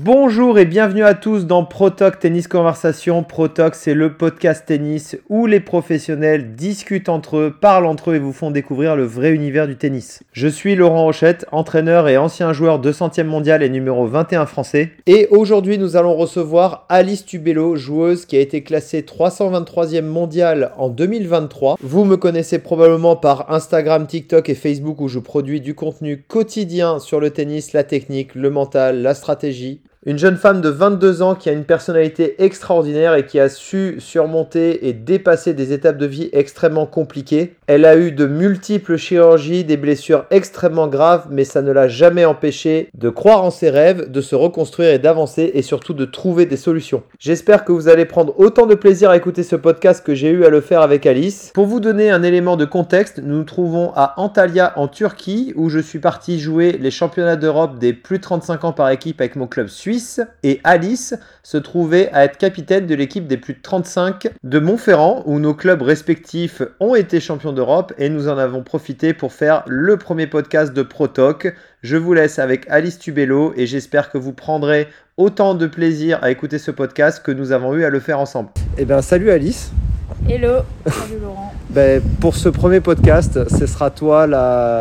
Bonjour et bienvenue à tous dans ProTalk Tennis Conversation. ProTalk, c'est le podcast tennis où les professionnels discutent entre eux, parlent entre eux et vous font découvrir le vrai univers du tennis. Je suis Laurent Rochette, entraîneur et ancien joueur 200e mondial et numéro 21 français. Et aujourd'hui, nous allons recevoir Alice Tubello, joueuse qui a été classée 323e mondial en 2023. Vous me connaissez probablement par Instagram, TikTok et Facebook où je produis du contenu quotidien sur le tennis, la technique, le mental, la stratégie. Une jeune femme de 22 ans qui a une personnalité extraordinaire et qui a su surmonter et dépasser des étapes de vie extrêmement compliquées. Elle a eu de multiples chirurgies, des blessures extrêmement graves, mais ça ne l'a jamais empêché de croire en ses rêves, de se reconstruire et d'avancer et surtout de trouver des solutions. J'espère que vous allez prendre autant de plaisir à écouter ce podcast que j'ai eu à le faire avec Alice. Pour vous donner un élément de contexte, nous nous trouvons à Antalya en Turquie où je suis parti jouer les championnats d'Europe des plus de 35 ans par équipe avec mon club suisse et Alice se trouvait à être capitaine de l'équipe des plus de 35 de Montferrand où nos clubs respectifs ont été champions d'Europe et nous en avons profité pour faire le premier podcast de ProTalk. Je vous laisse avec Alice Tubello et j'espère que vous prendrez autant de plaisir à écouter ce podcast que nous avons eu à le faire ensemble. Eh bien salut Alice. Hello, salut Laurent. Ben, pour ce premier podcast, ce sera toi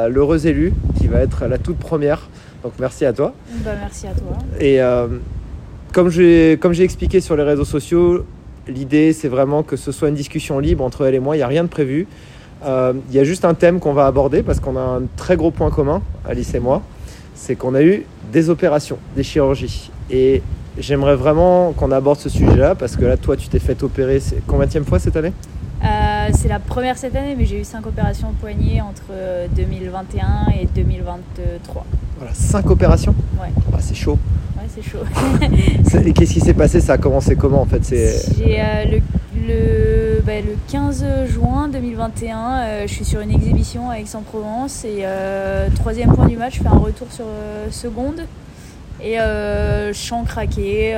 l'heureuse élue qui va être la toute première. Donc merci à toi. Bah, merci à toi. Et euh, comme j'ai comme j'ai expliqué sur les réseaux sociaux, l'idée c'est vraiment que ce soit une discussion libre entre elle et moi. Il n'y a rien de prévu. Euh, il y a juste un thème qu'on va aborder parce qu'on a un très gros point commun, Alice et moi. C'est qu'on a eu des opérations, des chirurgies. Et j'aimerais vraiment qu'on aborde ce sujet-là parce que là, toi, tu t'es fait opérer. Combien de fois cette année? Euh, c'est la première cette année, mais j'ai eu 5 opérations au poignet entre 2021 et 2023. Voilà, 5 opérations Ouais. Ah, c'est chaud. Ouais, c'est chaud. Et qu'est-ce qui s'est passé? Ça a commencé comment en fait? J'ai euh, le, le, bah, le, 15 juin 2021, euh, je suis sur une exhibition à Aix-en-Provence et troisième point du match, je fais un retour sur seconde. Et euh, champ craqué,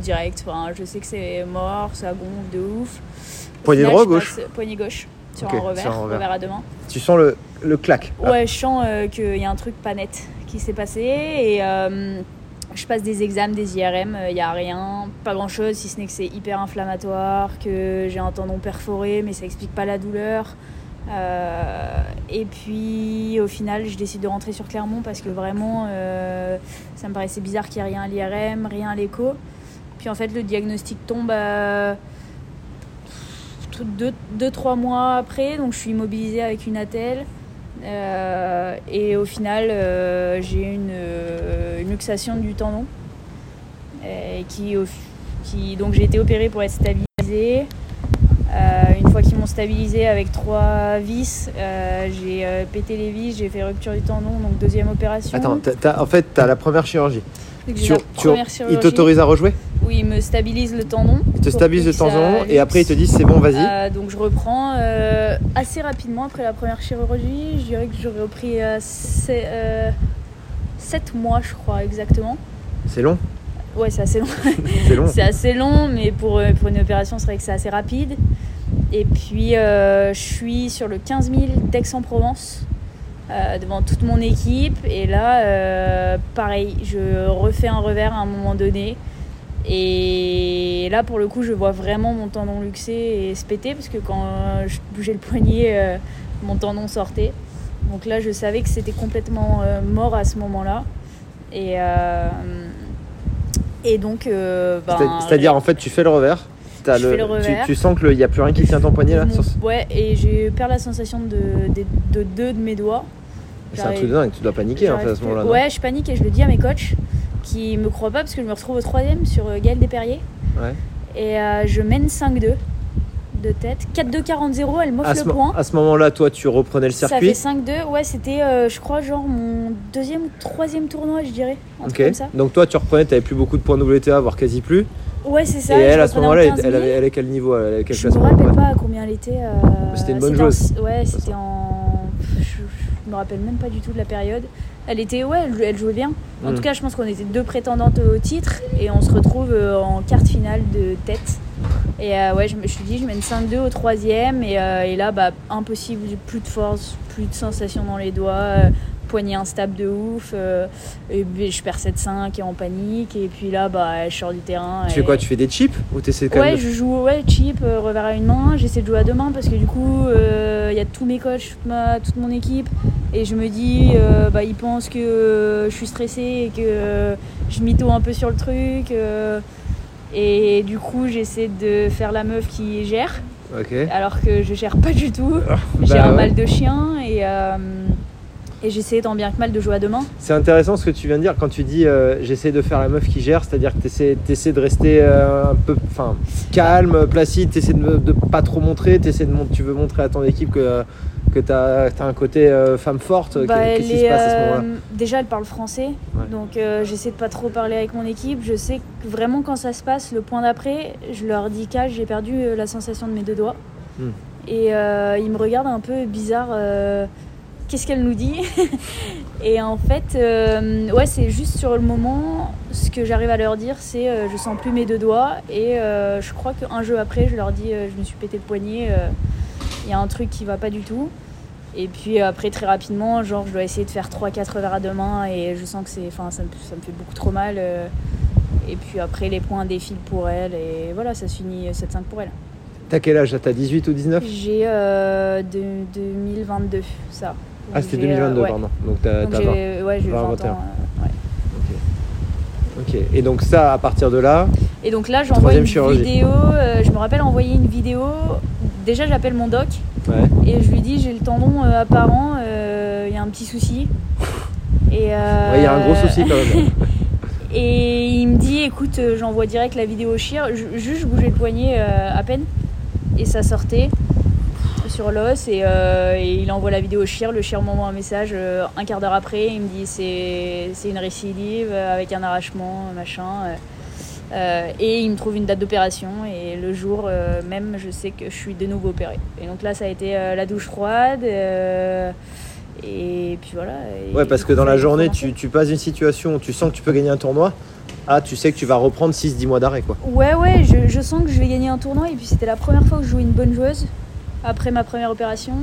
direct. Enfin, je sais que c'est mort, ça gonfle de ouf. Poignée droite gauche Poignée gauche, sur, un revers, revers, à deux mains. Tu sens le, le clac Ouais, je sens euh, qu'il y a un truc pas net qui s'est passé. Et euh, je passe des examens, des IRM, il n'y a rien, pas grand chose, si ce n'est que c'est hyper inflammatoire, que j'ai un tendon perforé, mais ça explique pas la douleur. Euh, et puis au final, je décide de rentrer sur Clermont parce que vraiment, ça me paraissait bizarre qu'il n'y ait rien à l'IRM, rien à l'écho. Puis en fait, le diagnostic tombe 2-3 mois après, donc je suis immobilisée avec une attelle. Euh, et au final, euh, j'ai une, euh, une, luxation du tendon. qui, qui, donc j'ai été opérée pour être stabilisée. Une fois qu'ils m'ont stabilisée avec trois vis, j'ai pété les vis, j'ai fait rupture du tendon, donc deuxième opération. Attends, en fait, tu as la première chirurgie. Tu, il t'autorise à rejouer? Oui, il me stabilise le tendon. Il te stabilise le tendon et après il te dit c'est bon, vas-y. Euh, donc je reprends euh, assez rapidement après la première chirurgie. Je dirais que j'aurais repris 7 euh, mois, je crois, exactement. C'est long? Ouais, c'est assez long. c'est long. c'est assez long, mais pour, pour une opération, c'est vrai que c'est assez rapide. Et puis je suis sur le 15 000 d'Aix-en-Provence. Euh, devant toute mon équipe. Et là, euh, pareil, je refais un revers à un moment donné. Et là, pour le coup, je vois vraiment mon tendon luxé et se péter parce que quand je bougeais le poignet, euh, mon tendon sortait. Donc là, je savais que c'était complètement mort à ce moment-là. Et, et donc. Ben, c'est-à-dire, en fait, tu fais le revers tu, sens qu'il n'y a plus rien qui tient ton poignet là Ouais, et j'ai perdu la sensation de, de, deux de mes doigts. C'est un truc de dingue, tu dois paniquer en fait à ce moment-là. Ouais, je panique et je le dis à mes coachs qui me croient pas parce que je me retrouve au troisième sur euh, Gaël Desperriers. Ouais. Et euh, je mène 5-2 de tête. 4-2-40-0, elle m'offre le point. À ce moment-là, toi, tu reprenais le circuit Ça fait 5-2, ouais, c'était, euh, je crois, genre mon deuxième ou troisième tournoi, je dirais. Ok. Donc toi, tu reprenais, tu plus beaucoup de points WTA, voire quasi plus. Ouais, c'est ça. Et elle, à ce moment-là, elle, avait, elle est quel niveau elle avait quel Je me rappelle pas à combien elle était. c'était une bonne joueuse. Ouais, c'était en je me rappelle même pas du tout de la période. Elle était, ouais, elle, jouait bien. En mm. tout cas, je pense qu'on était deux prétendantes au titre et on se retrouve euh, en quart finale de tête. Et euh, ouais, je me suis dit, je mène 5-2 au troisième et, euh, et, là, bah, impossible, plus de force, plus de sensation dans les doigts, poignet instable de ouf. euh, et puis je perds 7-5 et en panique. Et puis là, bah, je sors du terrain. Tu et- fais quoi Tu fais des chips ou t'essaies quand Ouais, même de- je joue ouais, chip, euh, revers à une main. J'essaie de jouer à deux mains parce que du coup, euh, il y a tous mes coachs, toute, ma- toute mon équipe. Et je me dis, euh, bah, ils pensent que euh, je suis stressée et que euh, je mytho un peu sur le truc. Et du coup, j'essaie de faire la meuf qui gère, alors que je gère pas du tout. J'ai Bah un ouais. mal de chien et, euh, et j'essaie tant bien que mal de jouer à deux mains. C'est intéressant ce que tu viens de dire quand tu dis euh, j'essaie de faire la meuf qui gère, c'est-à-dire que tu essaies, de rester euh, un peu enfin, calme, placide, tu essaies de, de pas trop montrer, t'essaies de tu veux montrer à ton équipe que, que tu as, un côté euh, femme forte. Bah, Qu'est- Qu'est-ce qui se passe à ce euh, moment-là déjà, elle parle français, Ouais. donc euh, j'essaie de pas trop parler avec mon équipe. Je sais que vraiment quand ça se passe, le point d'après, je leur dis qu'à j'ai perdu euh, la sensation de mes deux doigts. Hmm. Et euh, ils me regardent un peu bizarre. Qu'est-ce qu'elle nous dit Et en fait, euh, ouais, c'est juste sur le moment, ce que j'arrive à leur dire, c'est euh, je sens plus mes deux doigts. Et euh, je crois qu'un jeu après, je leur dis euh, je me suis pété le poignet, il y a un truc qui va pas du tout. Et puis après, très rapidement, genre, je dois essayer de faire 3-4 revers à deux mains et je sens que c'est, enfin, ça, me, ça me fait beaucoup trop mal. et puis après, les points défilent pour elle et voilà, ça se finit 7-5 pour elle. T'as quel âge T'as 18 ou 19 J'ai euh, de, 2022, ça. Ah, c'était j'ai, euh, 2022, ouais. pardon. Donc t'as Donc t'as 20. j'ai, ouais, j'ai 20, 20 ans. 21. euh, ouais. Ok. Et donc ça, à partir de là, Et donc là, j'envoie une chirurgie. vidéo. euh, je me rappelle envoyer une vidéo. Déjà, j'appelle mon doc et je lui dis j'ai le tendon euh, apparent, euh, il y a un petit souci. Et euh, Ouais, il y a un gros souci quand même. Et il me dit écoute, euh, j'envoie direct la vidéo au chir. Ju- Juste, je bougeais le poignet euh, à peine et ça sortait sur l'os. Et, euh, et il envoie la vidéo au chir. Le chir m'envoie un message euh, un quart d'heure après. Il me dit c'est une récidive avec un arrachement, machin. euh. Et il me trouve une date d'opération et le jour même je sais que je suis de nouveau opérée. Et donc là ça a été la douche froide et puis voilà. Et Ouais, parce que dans la journée, tu passes une situation où tu sens que tu peux gagner un tournoi. Ah, tu sais que tu vas reprendre 6-10 mois d'arrêt quoi. Ouais, ouais, je, je sens que je vais gagner un tournoi. Et puis c'était la première fois que je jouais une bonne joueuse après ma première opération.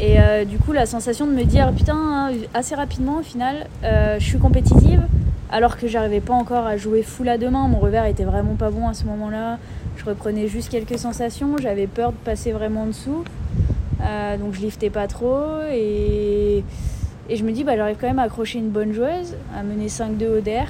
Et euh, du coup, la sensation de me dire, putain, assez rapidement au final, euh, je suis compétitive. Alors que j'arrivais pas encore à jouer full à deux mains. Mon revers était vraiment pas bon à ce moment-là. Je reprenais juste quelques sensations. J'avais peur de passer vraiment en dessous. Euh, donc je liftais pas trop. Et, et je me dis, bah, j'arrive quand même à accrocher une bonne joueuse, à mener 5-2 au DER.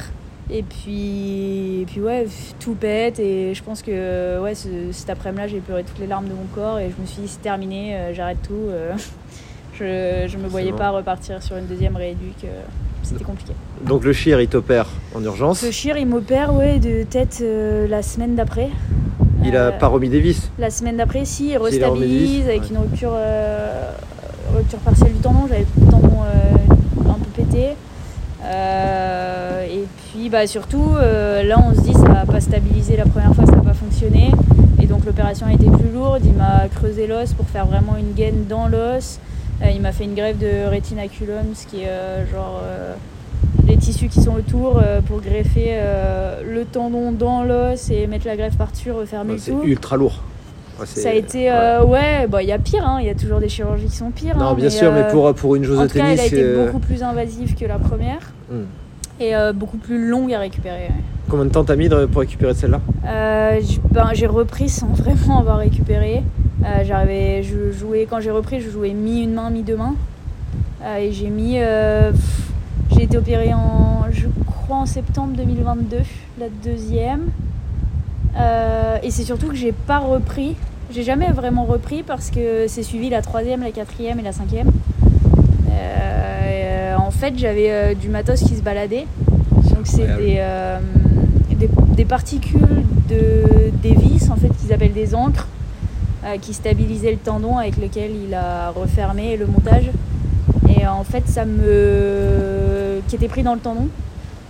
Et puis, et puis ouais, tout pète et je pense que ouais, ce- cet après-midi-là, j'ai pleuré toutes les larmes de mon corps et je me suis dit c'est terminé, euh, j'arrête tout. euh. je, je me voyais bon. pas repartir sur une deuxième rééduque, euh, c'était compliqué. Donc le chir, il t'opère en urgence. Ce chir, il m'opère ouais, de tête la semaine d'après. Il a pas remis des vis. La semaine d'après, si, il restabilise avec ouais. une rupture, rupture partielle du tendon. J'avais le tendon un peu pété. Et puis bah, surtout, euh, là on se dit ça va pas stabiliser la première fois, ça n'a pas fonctionné. Et donc l'opération a été plus lourde. Il m'a creusé l'os pour faire vraiment une gaine dans l'os. Euh, il m'a fait une greffe de rétinaculum, ce qui est euh, genre les tissus qui sont autour pour greffer le tendon dans l'os et mettre la greffe par-dessus, refermer Ouais, le c'est tout. ultra lourd. Ouais, Ça a été, ouais. euh, ouais, bah il y a pire, hein, il y a toujours des chirurgies qui sont pires. Non, hein, bien sûr, mais pour, pour une En de tout cas, elle tennis, a été euh, beaucoup plus invasive que la première hmm. Et euh, beaucoup plus longue à récupérer. ouais. combien de temps t'as mis de- pour récupérer celle-là? Euh, j- ben, j'ai repris sans vraiment avoir récupéré. Euh, j'arrivais, je jouais, quand j'ai repris, je jouais mi une main, mi deux mains. Euh, et j'ai mis. euh, pff, j'ai été opérée en, je crois, en septembre 2022, la deuxième. Euh, et c'est surtout que j'ai pas repris. J'ai jamais vraiment repris parce que c'est suivi la troisième, la quatrième et la cinquième. Euh, en fait, j'avais euh, du matos qui se baladait. Donc c'est des, euh, des, des particules de, des vis en fait qu'ils appellent des encres euh, qui stabilisaient le tendon avec lequel il a refermé le montage. Et en fait, ça me. qui était pris dans le tendon.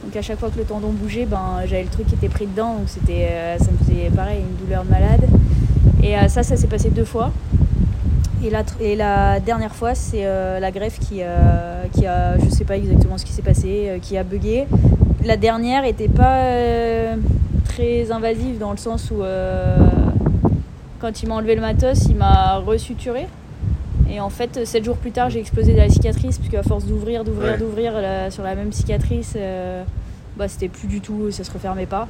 Donc à chaque fois que le tendon bougeait, ben, j'avais le truc qui était pris dedans. Donc c'était, euh, ça me faisait pareil, une douleur de malade. Et euh, ça, ça s'est passé deux fois. Et la, tr- et la dernière fois, c'est euh, la greffe qui, euh, qui a, je sais pas exactement ce qui s'est passé, euh, qui a bugué. La dernière était pas très invasive dans le sens où quand il m'a enlevé le matos, il m'a resuturé. Et en fait, 7 jours plus tard, j'ai explosé de la cicatrice, puisque à force d'ouvrir, d'ouvrir, Ouais. d'ouvrir sur la même cicatrice, bah, c'était plus du tout, ça se refermait pas.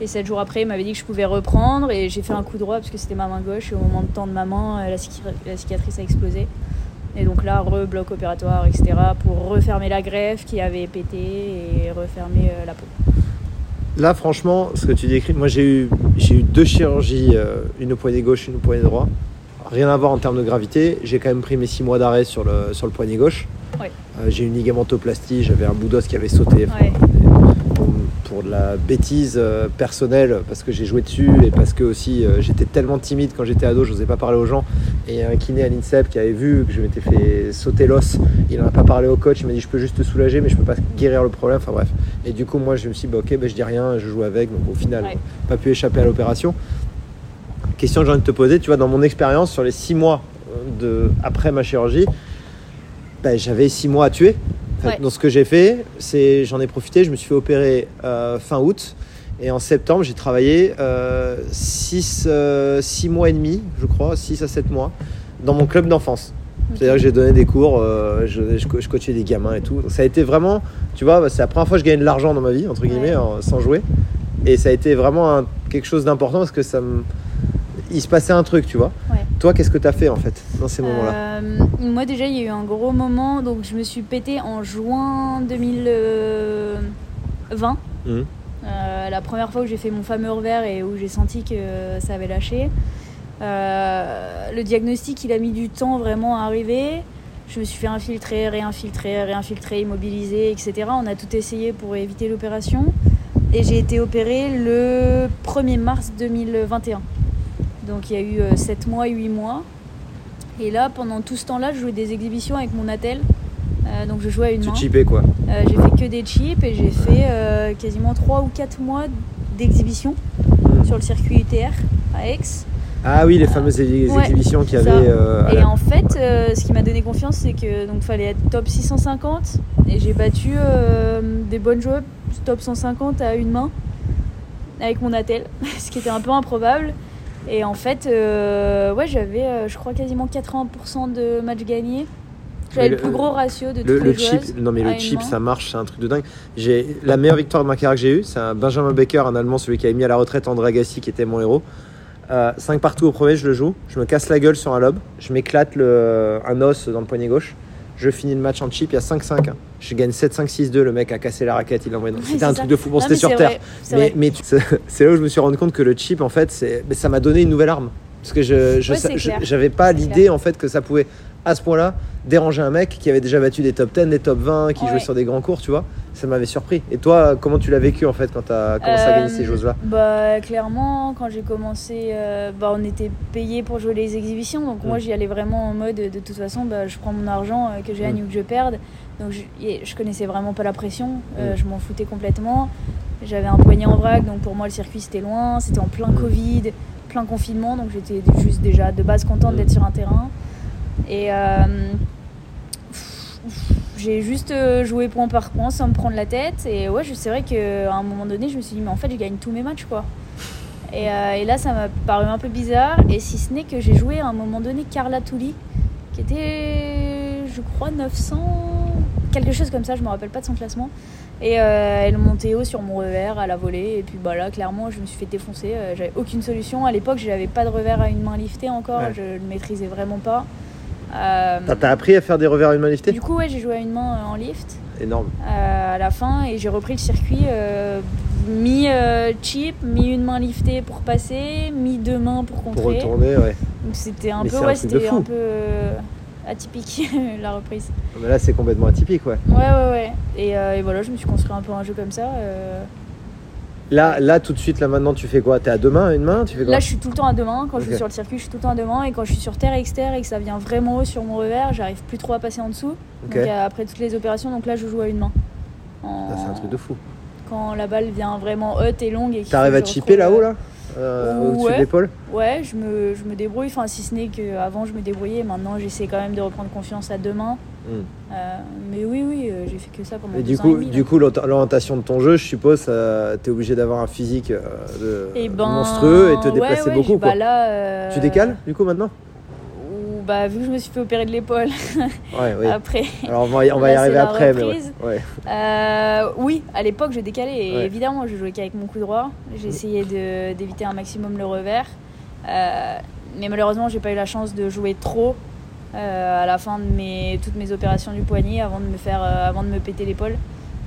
Et 7 jours après, il m'avait dit que je pouvais reprendre, et j'ai fait un coup droit, parce que c'était ma main gauche, et au moment de temps de ma main, euh, la, cic- la cicatrice a explosé. Et donc là, rebloc opératoire, etc., pour refermer la greffe qui avait pété et refermer euh, la peau. Là, franchement, ce que tu décris, moi j'ai eu, j'ai eu deux chirurgies, euh, une au poignet gauche, une au poignet droit. Rien à voir en termes de gravité. J'ai quand même pris mes six mois d'arrêt sur le, sur le poignet gauche. Ouais. Euh, j'ai eu une ligamentoplastie, j'avais un bout d'os qui avait sauté. Ouais. Pour de la bêtise euh, personnelle, parce que j'ai joué dessus et parce que aussi euh, j'étais tellement timide quand j'étais ado, je n'osais pas parler aux gens. Et un kiné à l'INSEP qui avait vu que je m'étais fait sauter l'os, il n'en a pas parlé au coach, il m'a dit je peux juste te soulager, mais je peux pas guérir le problème. Enfin bref. Et du coup, moi je me suis dit, bah, ok, bah, je dis rien, je joue avec, donc au final, Ouais. pas pu échapper à l'opération. Question que j'ai envie de te poser, tu vois, dans mon expérience sur les six mois euh, de, après ma chirurgie, bah, j'avais six mois à tuer. En fait, Ouais. Donc ce que j'ai fait, c'est j'en ai profité, je me suis fait opérer euh, fin août et en septembre j'ai travaillé 6 mois et demi, je crois, 6 à 7 mois, dans mon club d'enfance. C'est-à-dire que j'ai donné des cours, euh, je, je, co- je coachais des gamins et tout. Donc, ça a été vraiment, tu vois, c'est la première fois que je gagne de l'argent dans ma vie, entre guillemets, Ouais. sans jouer. Et ça a été vraiment un- quelque chose d'important parce que ça me... Il se passait un truc, tu vois. Ouais. Toi, qu'est-ce que tu as fait en fait dans ces moments-là Euh, moi déjà il y a eu un gros moment, donc je me suis pété en juin 2020. Mhm. Euh, la première fois où j'ai fait mon fameux revers et où j'ai senti que ça avait lâché. Euh, le diagnostic il a mis du temps vraiment à arriver. Je me suis fait infiltrer, réinfiltrer, réinfiltrer, immobiliser, etc. On a tout essayé pour éviter l'opération. Et j'ai été opérée le 1er mars 2021. Donc il y a eu 7 mois, 8 mois. Et là, pendant tout ce temps-là, je jouais des exhibitions avec mon attel. Euh, donc je jouais à une Tu main. chipais quoi? Euh, j'ai fait que des chips et j'ai fait euh, quasiment 3 ou 4 mois d'exhibition Mhm. sur le circuit UTR à Aix. Ah oui, les fameuses ex- Ouais, exhibitions qu'il y avait. euh, Et la- en fait, euh, ce qui m'a donné confiance, c'est que donc fallait être top 650 et j'ai battu euh, des bonnes joueuses top 150 à une main avec mon attel, ce qui était un peu improbable. Et en fait, euh, ouais, j'avais, euh, je crois, quasiment 80% de matchs gagnés. J'avais le, le- plus gros ratio de Le, toutes le les chip, non mais le une chip, main. ça marche, c'est un truc de dingue. J'ai la meilleure victoire de ma carrière que j'ai eue, c'est un Benjamin Becker, un Allemand, celui qui avait mis à la retraite André Agassi, qui était mon héros. 5 partout au premier, je le joue, je me casse la gueule sur un lob, je m'éclate le- un os dans le poignet gauche, je finis le match en chip, il y a 5-5. hein. Je gagne 7-5-6-2, le mec a cassé la raquette, il l'a envoyé. dans- C'était un truc de fou. Bon, c'était sur terre. vrai, Mais, c'est là où je me suis rendu compte que le chip, en fait, ça m'a donné une nouvelle arme. Parce que je, Ouais, j'avais pas l'idée, en fait, que ça pouvait, à ce point-là, déranger un mec qui avait déjà battu des top 10, des top 20, qui Ouais. jouait sur des grands cours, tu vois. Ça m'avait surpris. Et toi, comment tu l'as vécu, en fait, quand tu as commencé à gagner ces Euh, choses-là Bah clairement, quand j'ai commencé, euh, bah, on était payé pour jouer les exhibitions, donc moi Mm. j'y allais vraiment en mode de toute façon, bah, je prends mon argent, euh, que je gagne Mm. ou que je perde. Donc je, je connaissais vraiment pas la pression, Mm. je m'en foutais complètement. J'avais un poignet en vrac, donc pour moi le circuit c'était loin, c'était en plein. Covid, plein confinement, donc j'étais juste déjà de base contente d'être sur un terrain. Et euh, j'ai juste euh, joué point par point sans me prendre la tête. Et ouais, je- c'est vrai qu'à un moment donné, je me suis dit, mais en fait, je gagne tous mes matchs, quoi. Et, euh, et là, ça m'a paru un peu bizarre. Et si ce n'est que j'ai joué à un moment donné Carla Touli, qui était, je crois, 900, quelque chose comme ça, je me rappelle pas de son classement. Et euh, elle montait haut sur mon revers à la volée. Et puis bah là, clairement, je me suis fait défoncer. Euh, J'avais aucune solution. À l'époque, j'avais pas de revers à une main liftée encore. Ouais. Je le maîtrisais vraiment pas. Euh, T'as, appris à faire des revers à une main liftée du coup, ouais, j'ai joué à une main euh, en lift Énorme. euh, à la fin et j'ai repris le circuit mi chip, mi une main liftée pour passer, mi deux mains pour Pour contrer. retourner, ouais. Donc c'était un Mais peu un ouais, c'était peu atypique la reprise. Mais là, c'est complètement atypique, ouais. Ouais ouais ouais. Et, et voilà, je me suis construit un peu un jeu comme ça. Là, là, tout de suite, là, maintenant, tu fais quoi? T'es à deux mains, une main? Tu fais quoi? Là, je suis tout le temps à deux mains. Quand je suis sur le circuit, je suis tout le temps à deux mains. Et quand je suis sur terre externe et que ça vient vraiment haut sur mon revers, j'arrive plus trop à passer en dessous. Donc euh, après toutes les opérations, donc là, je joue à une main. En- C'est un truc de fou. Quand la balle vient vraiment haute et longue. et T'arrives à chipper là-haut, euh, là? Euh, Ouais. Au-dessus de l'épaule Ouais, je me, je me débrouille. Enfin, si ce n'est qu'avant, je me débrouillais. Maintenant, j'essaie quand même de reprendre confiance à deux mains. Hmm. Euh, mais oui, oui, euh, j'ai fait que ça pendant Et du ans coup, demi, du là. coup, l'ori- l'orientation de ton jeu, je suppose, euh, t'es obligé d'avoir un physique de- Eh ben, monstrueux et te déplacer ouais, beaucoup. quoi. bah là, euh, Tu décales, du coup, maintenant? Bah, vu que je me suis fait opérer de l'épaule Ouais, oui. après. Alors on va y, on va y Là, arriver après, mais ouais. reprise. ouais. Euh, oui, à l'époque, je décalais. Et évidemment, je jouais qu'avec mon coup droit. J'ai essayé de- d'éviter un maximum le revers. Euh, mais malheureusement, j'ai pas eu la chance de jouer trop euh, à la fin de mes, toutes mes opérations du poignet avant de me, faire, avant de me péter l'épaule.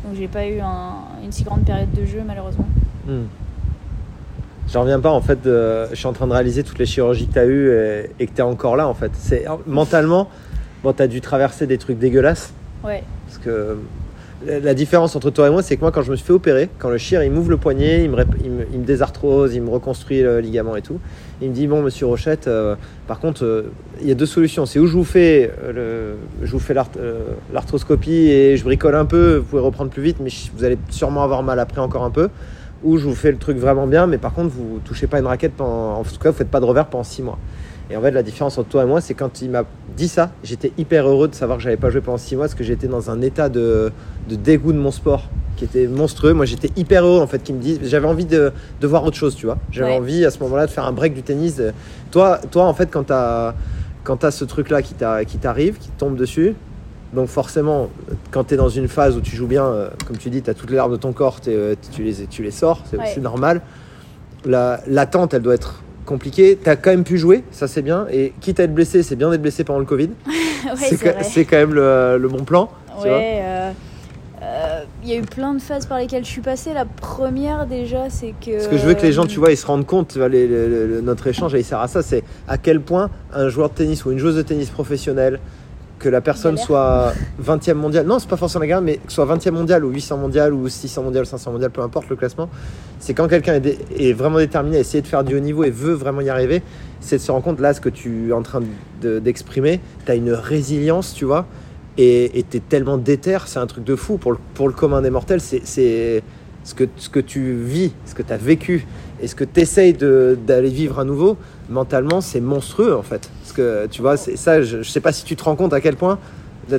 Donc, j'ai pas eu un- une si grande période de jeu, malheureusement. Hmm. J'en reviens pas en fait. de- je suis en train de réaliser toutes les chirurgies que tu as eues et, et que tu es encore là en fait. C'est mentalement, bon, tu as dû traverser des trucs dégueulasses Ouais, parce que la, différence entre toi et moi, c'est que moi quand je me suis fait opérer, quand le chir il m'ouvre le poignet, il me, il, me, il me désarthrose, il me reconstruit le ligament et tout. Il me dit bon monsieur Rochette, euh, par contre euh, il y a deux solutions. C'est où je vous fais euh, le, je vous fais l'art- l'arthroscopie et je bricole un peu, vous pouvez reprendre plus vite, mais je- vous allez sûrement avoir mal après encore un peu. Ou je vous fais le truc vraiment bien, mais par contre vous touchez pas une raquette pendant, en tout cas vous faites pas de revers pendant six mois. Et en fait la différence entre toi et moi, c'est quand il m'a dit ça, j'étais hyper heureux de savoir que j'avais pas joué pendant six mois parce que j'étais dans un état de, de dégoût de mon sport qui était monstrueux. Moi j'étais hyper heureux en fait qu'il me dise, j'avais envie de, de voir autre chose, tu vois. J'avais Ouais. envie à ce moment-là de faire un break du tennis. Toi, toi en fait quand t'as quand as ce truc là qui t'a- qui t'arrive, qui tombe dessus, donc forcément, quand tu es dans une phase où tu joues bien, euh, comme tu dis, tu as toutes les larmes de ton corps, euh, tu, les, tu les sors, c'est Ouais. normal. La- L'attente, elle doit être compliquée. Tu as quand même pu jouer, ça c'est bien. Et quitte à être blessé, c'est bien d'être blessé pendant le Covid. ouais c'est quand même le, le bon plan. Ouais, euh, il y a eu plein de phases par lesquelles je suis passée. La première, déjà, c'est que. Ce que je veux que les gens, tu vois, ils se rendent compte, tu vois, les- les- les- notre échange, il sert à ça, c'est à quel point un joueur de tennis ou une joueuse de tennis professionnelle, que la personne soit 20e mondial, non, c'est pas forcément la galère, mais que soit 20e mondial ou 800 mondial ou 600 mondial, 500 mondial, peu importe le classement, c'est quand quelqu'un est, dé- est vraiment déterminé à essayer de faire du haut niveau et veut vraiment y arriver, c'est de se rendre compte, là, ce que tu es en train de- d'exprimer, tu as une résilience, tu vois, et tu es tellement déter, c'est un truc de fou. Pour le, pour le commun des mortels, c'est c'est ce que, ce que tu vis, ce que tu as vécu et ce que tu essayes d'aller vivre à nouveau, mentalement, c'est monstrueux en fait. Parce que tu vois, c'est ça, je, je sais pas si tu te rends compte à quel point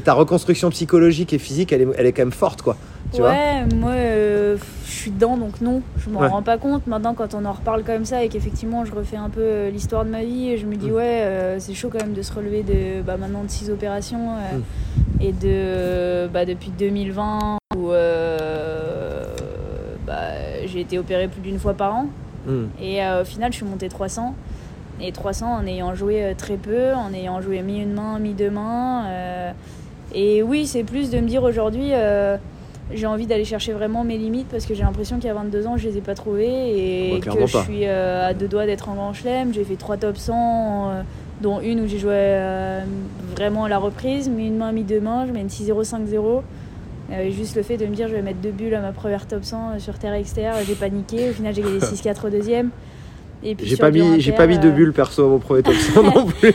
ta reconstruction psychologique et physique, elle est, elle est quand même forte, quoi. Tu vois ouais, moi euh, je suis dedans donc non, je m'en Ouais. rends pas compte. Maintenant, quand on en reparle comme ça et qu'effectivement je refais un peu euh, l'histoire de ma vie, et je me dis Mm. ouais, euh, c'est chaud quand même de se relever de bah, maintenant de 6 opérations euh, Mm. et de bah, depuis 2020 où bah, j'ai été opérée plus d'une fois par an. Hmm. Et euh, au final, je suis montée 300. Et 300 en ayant joué euh, très peu, en ayant joué mi une main, mi deux mains. euh, et oui, c'est plus de me dire aujourd'hui, euh, j'ai envie d'aller chercher vraiment mes limites parce que j'ai l'impression qu'à 22 ans, je les ai pas trouvées et que je suis à deux doigts d'être en grand chelem. J'ai fait trois top 100, euh, dont une où j'ai joué euh, vraiment à la reprise, mi une main, mi deux mains. Je mets une 6-0, 5-0. Euh, juste le fait de me dire je vais mettre deux bulles à ma première top 100 euh, sur terre externe, j'ai paniqué. Au final, j'ai gagné 6-4 au deuxième. J'ai pas, mis, j'ai pas mis de euh, bulle perso à mon premier top 100 non plus.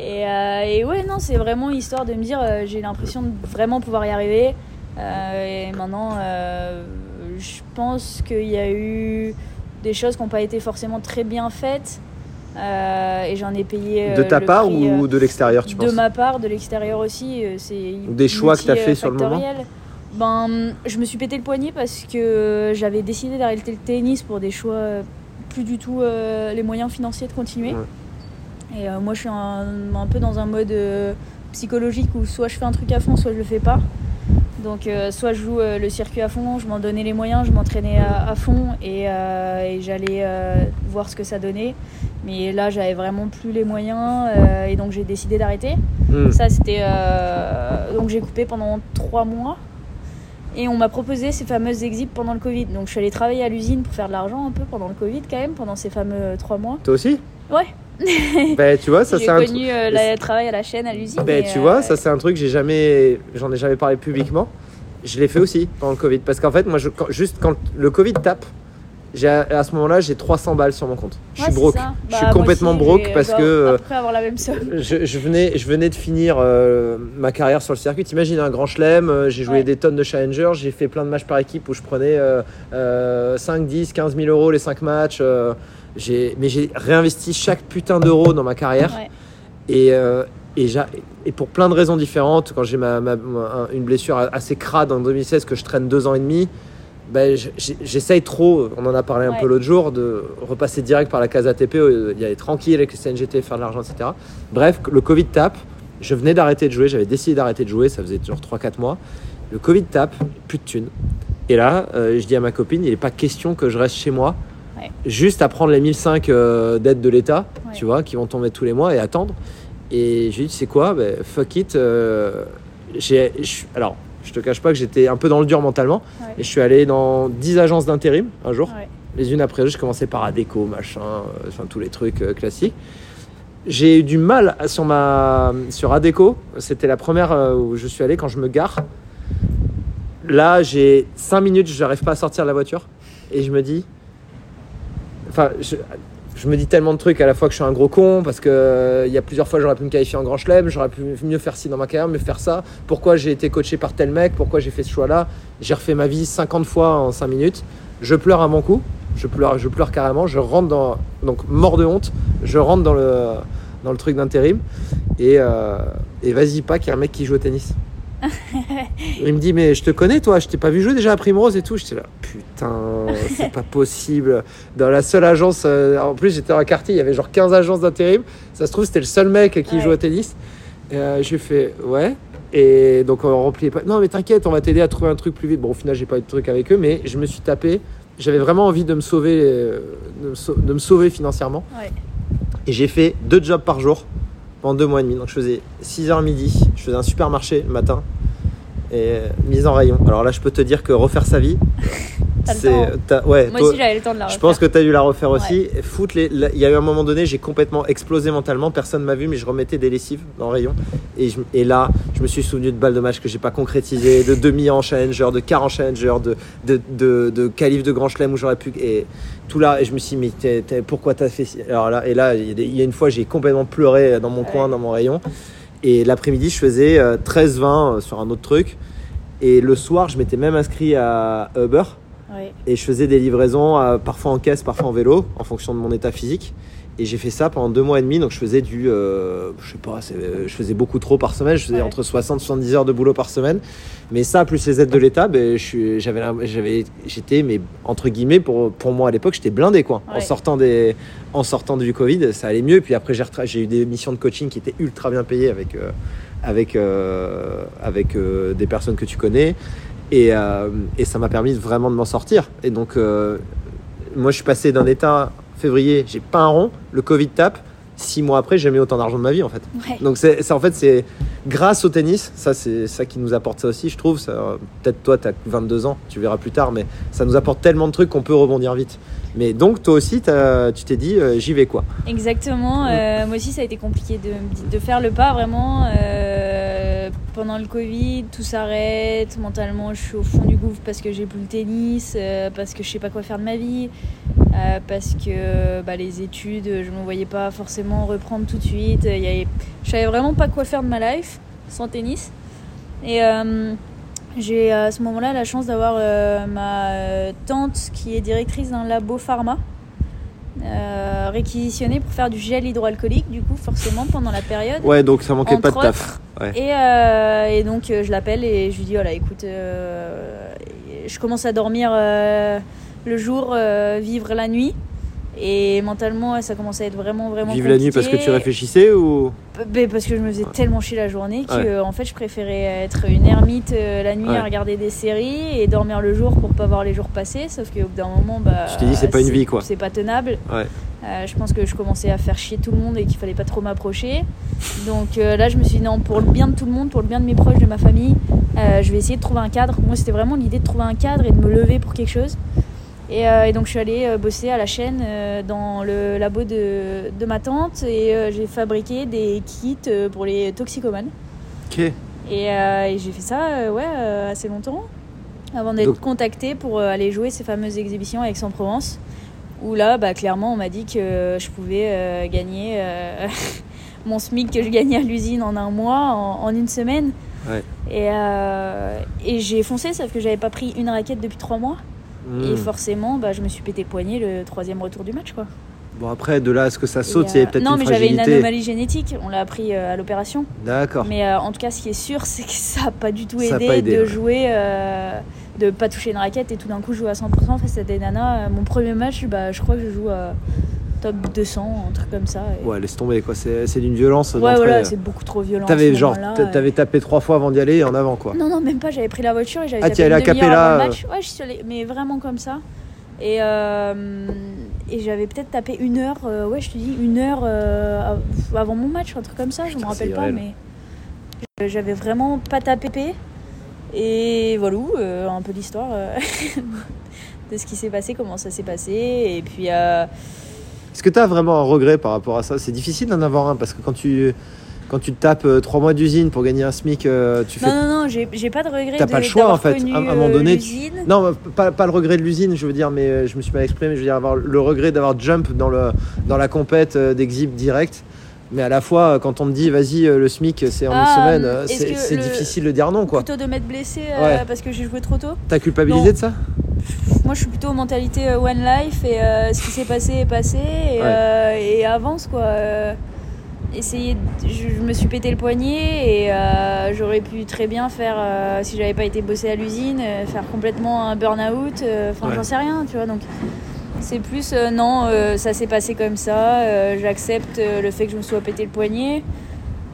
Et, et ouais, non, c'est vraiment histoire de me dire j'ai l'impression de vraiment pouvoir y arriver. Et maintenant, je pense qu'il y a eu des choses qui n'ont pas été forcément très bien faites. Euh, et j'en ai payé. euh, de ta part prix, ou euh, de l'extérieur, tu de penses ma part, de l'extérieur aussi, c'est des choix que t'as fait sur le moment. Ben, je me suis pété le poignet parce que j'avais décidé d'arrêter le tennis pour des choix plus du tout euh, les moyens financiers de continuer. Ouais. Et euh, moi, je suis un, un peu dans un mode psychologique où soit je fais un truc à fond, soit je le fais pas. Donc, euh, soit je joue euh, le circuit à fond, je m'en donnais les moyens, je m'entraînais à, à fond et, euh, et j'allais voir ce que ça donnait. Mais là, j'avais vraiment plus les moyens et donc j'ai décidé d'arrêter. Hmm. Ça, c'était. Donc, j'ai coupé pendant trois mois. Et on m'a proposé ces fameuses exhibs pendant le Covid. Donc, je suis allée travailler à l'usine pour faire de l'argent un peu pendant le Covid, quand même, pendant ces fameux trois mois. Toi aussi? Ouais. Ben, tu vois, ça J'ai c'est un truc. connu euh, le travail à la chaîne, à l'usine. Ben, tu euh, vois, ça c'est un truc j'ai jamais, j'en ai jamais parlé publiquement. Je l'ai fait aussi pendant le Covid, parce qu'en fait, moi, je, quand- juste quand le Covid tape, j'ai à ce moment-là, j'ai 300 balles sur mon compte. Je ouais, suis broke. Je Bah, suis complètement aussi, broke j'ai- parce que euh, Après avoir la même somme. je, je venais, je venais de finir euh, ma carrière sur le circuit. T'imagines un grand chelem, euh, j'ai joué Ouais. des tonnes de challengers, j'ai fait plein de matchs par équipe où je prenais euh, euh, 5, 10, 15 000 euros les 5 matchs. Mais j'ai réinvesti chaque putain d'euro dans ma carrière. Ouais. Et, euh, et, pour plein de raisons différentes, quand j'ai ma, ma- ma- une blessure assez crade en 2016 que je traîne deux ans et demi, ben, j'essaye trop, on en a parlé un Ouais. peu l'autre jour, de repasser direct par la case ATP, euh, y aller tranquille avec le CNGT, faire de l'argent, etc. Bref, le Covid tape, je venais d'arrêter de jouer, j'avais décidé d'arrêter de jouer, ça faisait genre 3-4 mois. Le Covid tape, plus de thunes. Et là, euh, je dis à ma copine, il n'est pas question que je reste chez moi, Ouais. juste à prendre les 1005 euh, d'aides de l'État, Ouais. tu vois, qui vont tomber tous les mois et attendre. Et je lui ai dit, tu sais quoi, ben, fuck it. euh, j'ai, alors, je te cache pas que j'étais un peu dans le dur mentalement, Ouais. et je suis allé dans 10 agences d'intérim un jour, les unes après les autres. Je commençais par Adeco, machin, euh, enfin tous les trucs euh, classiques. J'ai eu du mal sur, ma, sur Adeco. C'était la première où je suis allé quand je me gare. Là, j'ai 5 minutes, je n'arrive pas à sortir de la voiture. Et je me dis. Enfin, je, me dis tellement de trucs à la fois que je suis un gros con parce que euh, il y a plusieurs fois j'aurais pu me qualifier en grand chelem, j'aurais pu mieux faire ci dans ma carrière, mieux faire ça. Pourquoi j'ai été coaché par tel mec? Pourquoi j'ai fait ce choix-là? J'ai refait ma vie 50 fois en 5 minutes. Je pleure à mon coup. Je pleure, je pleure carrément. Je rentre dans donc mort de honte. Je rentre dans le dans le truc d'intérim et, euh, et vas-y pas qu'il y a un mec qui joue au tennis. Il me dit mais je te connais toi, je t'ai pas vu jouer déjà à Primrose et tout. J'étais là putain c'est pas possible. Dans la seule agence, euh, en plus j'étais dans un quartier, il y avait genre 15 agences d'intérim. Ça se trouve c'était le seul mec qui Ouais. joue au tennis. Euh, j'ai fait ouais. Et donc on remplit pas. Non mais t'inquiète, on va t'aider à trouver un truc plus vite. Bon au final j'ai pas eu de truc avec eux, mais je me suis tapé. J'avais vraiment envie de me sauver, euh, de me, sau- de me sauver financièrement. Ouais. Et j'ai fait deux jobs par jour pendant deux mois et demi. Donc je faisais 6h midi, je faisais un supermarché le matin et euh, mise en rayon. Alors là, je peux te dire que refaire sa vie, T'as le c'est. temps. t'as- Ouais, Moi toi- aussi, j'avais le temps de la je refaire. pense que tu as dû la refaire aussi. Les... là, Il y a eu un moment donné, j'ai complètement explosé mentalement. Personne m'a vu, mais je remettais des lessives dans le rayon. Et, je- et là, je me suis souvenu de balles de match que j'ai pas concrétisées, de demi en challenger, de quart en challenger, de, de, de, de qualif de grand chelem où j'aurais pu. Et tout là, et je me suis dit, mais pourquoi t'as fait Alors là, et là, il y a des- il y a une fois, j'ai complètement pleuré dans mon Ouais. coin, dans mon rayon. Et l'après-midi, je faisais euh, 13-20 euh, sur un autre truc. Et le soir, je m'étais même inscrit à Uber. Et je faisais des livraisons, euh, parfois en caisse, parfois en vélo, en fonction de mon état physique. Et j'ai fait ça pendant deux mois et demi. Donc je faisais du, euh, je sais pas, euh, je faisais beaucoup trop par semaine. Je faisais Ouais. entre 60 et 70 heures de boulot par semaine. Mais ça, plus les aides de l'État, ben, j'avais, j'avais, j'étais, mais entre guillemets, pour, pour moi à l'époque, j'étais blindé quoi. En sortant des, en sortant du Covid, ça allait mieux. Puis après, j'ai, eu des missions de coaching qui étaient ultra bien payées avec, euh, avec, euh, avec euh, des personnes que tu connais. Et, euh, et ça m'a permis vraiment de m'en sortir. Et donc, euh, moi, je suis passé d'un état février, j'ai pas un rond, le Covid tape. Six mois après, j'ai jamais eu autant d'argent de ma vie, en fait. Ouais. Donc, c'est, en fait, c'est grâce au tennis, ça, c'est ça qui nous apporte ça aussi, je trouve. Peut-être toi, tu as 22 ans, tu verras plus tard, mais ça nous apporte tellement de trucs qu'on peut rebondir vite. Mais donc, toi aussi, tu t'es dit, euh, j'y vais quoi. Exactement. moi aussi, ça a été compliqué de, de faire le pas vraiment. euh, pendant le Covid, tout s'arrête. Mentalement, je suis au fond du gouffre parce que j'ai plus le tennis, euh, parce que je sais pas quoi faire de ma vie, euh, parce que bah, les études, je me voyais pas forcément reprendre tout de suite. Y avait, je savais vraiment pas quoi faire de ma life sans tennis. Et euh, j'ai à ce moment-là la chance d'avoir ma tante qui est directrice d'un labo pharma euh, réquisitionné pour faire du gel hydroalcoolique, du coup, forcément, pendant la période. Ouais, donc ça manquait pas de taf. Ouais. Et, euh, et donc, euh, je l'appelle et je lui dis voilà, écoute, euh, je commence à dormir le jour, vivre la nuit. Et mentalement, ça commençait à être vraiment, vraiment Vivre la nuit parce que tu compliqué. réfléchissais ou. Parce que je me faisais tellement chier la journée que Ouais. euh, en fait je préférais être une ermite euh, la nuit Ouais. à regarder des séries et dormir le jour pour pas voir les jours passer sauf qu'au bout d'un moment bah Tu t'es dit, c'est pas une vie, quoi. c'est pas tenable Ouais. Euh, je pense que je commençais à faire chier tout le monde et qu'il fallait pas trop m'approcher donc euh, là je me suis dit non pour le bien de tout le monde pour le bien de mes proches de ma famille euh, je vais essayer de trouver un cadre moi c'était vraiment l'idée de trouver un cadre et de me lever pour quelque chose et, euh, et donc je suis allée euh, bosser à la chaîne euh, dans le labo de, de ma tante et euh, j'ai fabriqué des kits pour les toxicomanes. Ok. Et, et j'ai fait ça ouais, assez longtemps avant d'être contactée pour aller jouer ces fameuses exhibitions à Aix-en-Provence. Où là, bah, clairement, on m'a dit que je pouvais gagner mon SMIC que je gagnais à l'usine en un mois, en, en une semaine. Ouais. Et, et j'ai foncé, sauf que j'avais pas pris une raquette depuis trois mois. Et Hmm. forcément, bah, je me suis pété le poignet le troisième retour du match. Quoi. Bon, après, de là à ce que ça saute, il y avait euh, peut-être non, une mais j'avais une anomalie génétique. On l'a appris euh, à l'opération. D'accord. Mais euh, en tout cas, ce qui est sûr, c'est que ça n'a pas du tout Ça aidé, pas aidé, de ouais. jouer. de pas toucher une raquette et tout d'un coup jouer à 100% face à des nanas. Mon premier match, bah, je crois que je joue à top 200, un truc comme ça. et- Ouais, laisse tomber quoi. C'est c'est d'une violence. Ouais, voilà, c'est beaucoup trop violent. T'avais genre, euh. t'avais tapé trois fois avant d'y aller et en avant quoi. Non, non, même pas. J'avais pris la voiture et j'avais Ah, tapé une demi-heure avant le euh. match. Ouais, je suis allée, mais vraiment comme ça. Et, euh, et j'avais peut-être tapé une heure, euh, ouais, je te dis, une heure euh, av- avant mon match, un truc comme ça, je me Putain, rappelle pas, mais j'avais vraiment pas tapé. Et voilà, euh, un peu l'histoire euh, de ce qui s'est passé, comment ça s'est passé. Et puis, euh, Est-ce que t'as vraiment un regret par rapport à ça? C'est difficile d'en avoir un parce que quand tu quand tu tapes euh, trois mois d'usine pour gagner un SMIC, euh, tu fais non, non, non, j'ai pas de regret. T'as pas le choix, en fait. À un moment euh, donné, tu-. Non, pas, pas le regret de l'usine, je veux dire, mais je me suis mal exprimé. Je veux dire, avoir le regret d'avoir jump dans, le, dans la compète d'exhib direct. Mais à la fois, quand on te dit, vas-y, le SMIC, c'est en une Ah, semaine, c'est difficile de dire non, quoi. Plutôt de m'être blessé euh, parce que j'ai joué trop tôt? T'as culpabilisé Non. de ça? Moi, je suis plutôt mentalité euh, one life et euh, ce qui s'est passé est passé et, Ouais. euh, et avance quoi. Essayer, de- je, je me suis pété le poignet et j'aurais pu très bien faire, si j'avais pas été bossé à l'usine, faire complètement un burn-out. Enfin, Ouais. j'en sais rien, tu vois. Donc, c'est plus non, ça s'est passé comme ça. J'accepte le fait que je me sois pété le poignet.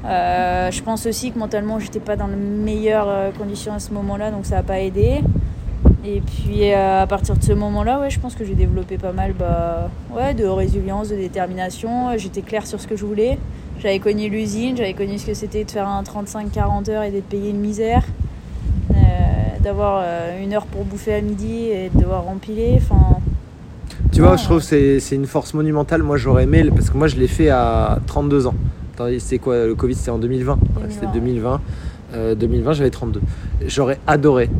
Euh, je pense aussi que mentalement, j'étais pas dans les meilleures conditions à ce moment-là, donc ça a pas aidé. Et puis euh, à partir de ce moment-là, ouais, je pense que j'ai développé pas mal bah, ouais, de résilience, de détermination. J'étais claire sur ce que je voulais. J'avais connu l'usine, j'avais connu ce que c'était de faire un 35-40 heures et d'être payé une misère. Euh, D'avoir euh, une heure pour bouffer à midi et de devoir empiler. Enfin, Tu vois, Ouais. je trouve que c'est une force monumentale. Moi, j'aurais aimé, parce que moi, je l'ai fait à 32 ans. Attends, c'est quoi Le Covid, c'était en 2020. Ouais, C'était 2020. Euh, 2020, j'avais 32. J'aurais adoré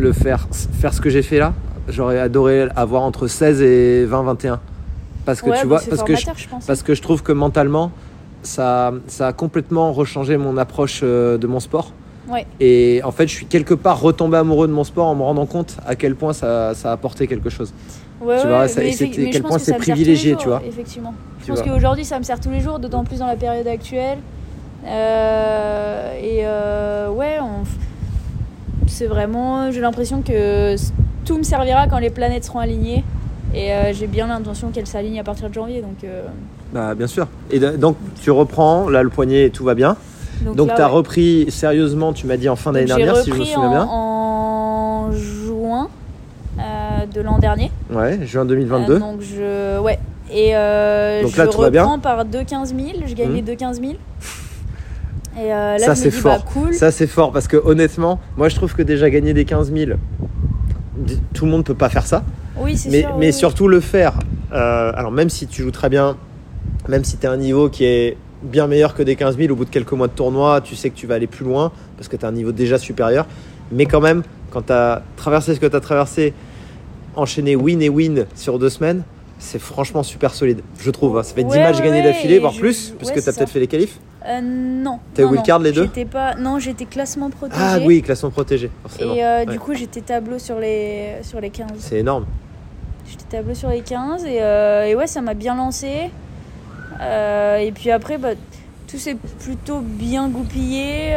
le faire, faire ce que j'ai fait là. J'aurais adoré avoir entre 16 et 20, 21. Parce que ouais, tu bah, vois, parce que, je, parce que je trouve que mentalement, ça, ça a complètement rechangé mon approche euh, de mon sport. Ouais. Et en fait, je suis quelque part retombé amoureux de mon sport en me rendant compte à quel point ça, ça a apporté quelque chose. Ouais, tu vois, ça- mais mais quel point que c'est privilégié, jours, tu vois. Effectivement. Je Tu pense qu'aujourd'hui, ça me sert tous les jours, d'autant plus dans la période actuelle. Euh, et euh, ouais, on- c'est vraiment. J'ai l'impression que tout me servira quand les planètes seront alignées. Et euh, j'ai bien l'intention qu'elles s'alignent à partir de janvier. Donc, euh, Bah, bien sûr. Et donc, tu reprends, là, le poignet, tout va bien. Donc, là, tu as ouais. repris sérieusement, tu m'as dit en fin Donc, d'année dernière, si je me souviens en, bien. en juin euh, de l'an dernier. Ouais, juin Euh, 2022. donc je ouais et euh, Donc je là, tout va bien reprends par 2 15 000. Je gagnais Mhm. 2 15 000. Et euh, là Ça, c'est fort. bah cool. Ça, c'est fort parce que honnêtement, moi, je trouve que déjà gagner des 15 000, d- tout le monde peut pas faire ça. oui c'est Mais, sûr. mais oui, surtout le faire. euh, alors, même si tu joues très bien, même si tu as un niveau qui est bien meilleur que des 15 000, au bout de quelques mois de tournoi, tu sais que tu vas aller plus loin parce que tu as un niveau déjà supérieur. Mais quand même, quand tu as traversé ce que tu as traversé, enchaîner win et win sur deux semaines, c'est franchement super solide, je trouve. hein. Ça fait 10 Ouais, matchs ouais, gagnés ouais, d'affilée, voire je- plus, ouais, puisque tu c'est as peut-être fait les qualifs. Euh, non. T'es non, wildcard, les deux J'étais pas non j'étais classement protégé. Ah oui, classement protégé, forcément. Et euh, Ouais. du coup j'étais tableau sur les sur les 15. C'est énorme. J'étais tableau sur les 15 et, euh, et ouais, ça m'a bien lancé. Euh, et puis après, bah, tout s'est plutôt bien goupillé.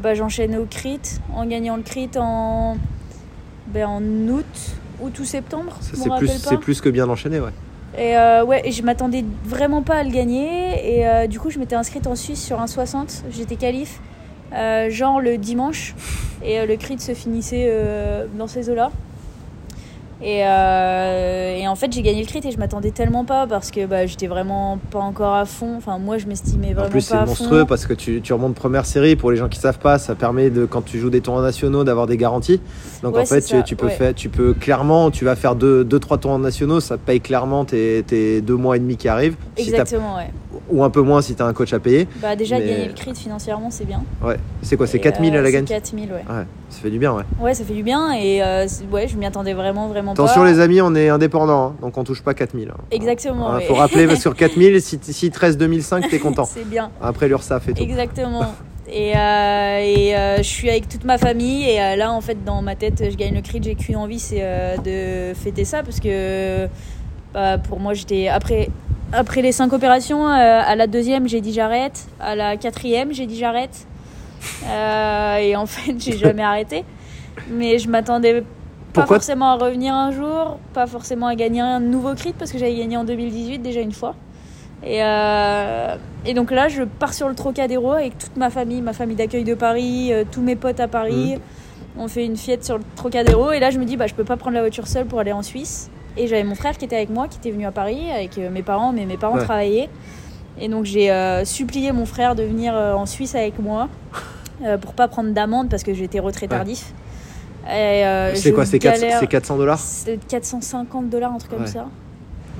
Bah, J'enchaînais au crit en gagnant le crit en, ben, en août, août ou septembre. C'est plus, plus que bien enchaîné, ouais. Et euh, ouais, je m'attendais vraiment pas à le gagner. Et euh, du coup, je m'étais inscrite en Suisse sur un 60. J'étais qualif, euh, genre le dimanche. Et le crit se finissait dans ces eaux-là. Et, euh, et en fait, j'ai gagné le crit et je m'attendais tellement pas parce que bah, j'étais vraiment pas encore à fond. Enfin, moi, je m'estimais vraiment En plus, c'est pas monstrueux fond. parce que tu, tu remontes première série. Pour les gens qui savent pas, ça permet de quand tu joues des tournois nationaux d'avoir des garanties. Donc Ouais, en fait, tu, peux ouais. faire, tu peux clairement, tu vas faire deux, deux trois tournois nationaux, ça paye clairement tes, tes deux mois et demi qui arrivent, si Exactement, ouais. Ou un peu moins si tu as un coach à payer. Bah, déjà, Mais- gagner le crit financièrement, c'est bien. Ouais. C'est quoi C'est Et, 4000 euh, à la gagne 4000, ouais. Ouais, ça fait du bien, ouais. Ouais, ça fait du bien et euh, ouais, je m'y attendais vraiment, vraiment Attention pas. les amis, on est indépendant, hein, donc on touche pas 4000. hein. Exactement, Hein, ouais. Faut rappeler sur 4000, si, si te reste 2005, t'es content. c'est bien. Après l'URSSAF et tout. Exactement. Et, euh, et euh, je suis avec toute ma famille et euh, là en fait dans ma tête je gagne le crit j'ai qu'une envie c'est de fêter ça parce que bah, pour moi j'étais après après les cinq opérations euh, à la deuxième j'ai dit j'arrête à la quatrième j'ai dit j'arrête Euh, et en fait j'ai jamais arrêté Mais je m'attendais pas Pourquoi forcément à revenir un jour, pas forcément à gagner un nouveau crit parce que j'avais gagné en 2018 déjà une fois. Et, euh, et donc là, je pars sur le Trocadéro avec toute ma famille, ma famille d'accueil de Paris, euh, tous mes potes à Paris. On fait une fête sur le Trocadéro et là, je me dis, bah, je peux pas prendre la voiture seule pour aller en Suisse. Et j'avais mon frère qui était avec moi, qui était venu à Paris avec euh, mes parents, mais mes parents Ouais. travaillaient. Et donc j'ai euh, supplié mon frère de venir euh, en Suisse avec moi euh, pour pas prendre d'amende parce que j'étais retrait tardif. C'est quoi C'est 400 galère- c'est 400 dollars C'est 450 dollars, un truc comme Ouais. ça.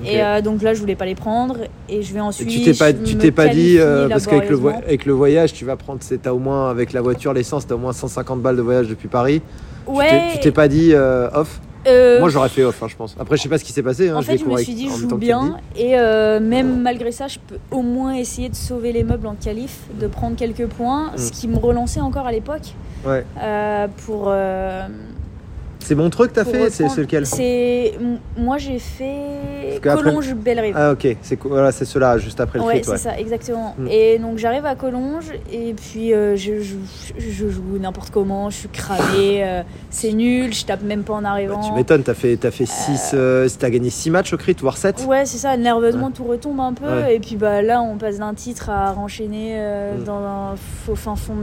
Et donc là, je voulais pas les prendre. Et je vais Et ensuite. tu t'es pas, tu t'es pas dit, parce qu'avec le, avec voyage, tu vas prendre, t'as au moins, avec la voiture, l'essence, t'as au moins 150 balles de voyage depuis Paris. Ouais. Tu t'es pas dit off euh, Moi j'aurais fait off, hein, je pense. Après, je sais pas ce qui s'est passé. Hein, en je fait, je me suis dit, je joue bien. Et euh, même malgré ça, je peux au moins essayer de sauver les meubles en qualif, de prendre quelques points. Mm. Ce qui me relançait encore à l'époque. Ouais. euh, pour. Euh, C'est mon truc, t'as fait C'est lequel C'est. Moi, j'ai fait. Collonges Bellerive. Ah ok, c'est voilà, c'est cela juste après le Ouais, c'est Ouais. ça, exactement. Mm. Et donc j'arrive à Collonges et puis euh, je, joue, je joue n'importe comment, je suis cramée, euh, c'est nul, je tape même pas en Bah, arrivant. tu m'étonnes, t'as fait, fait 6, t'as gagné 6 matchs au crit, voire 7 Ouais, c'est ça, nerveusement tout retombe un peu. Et puis bah là, on passe d'un titre à renchaîner euh, Mm. dans un faux fin fond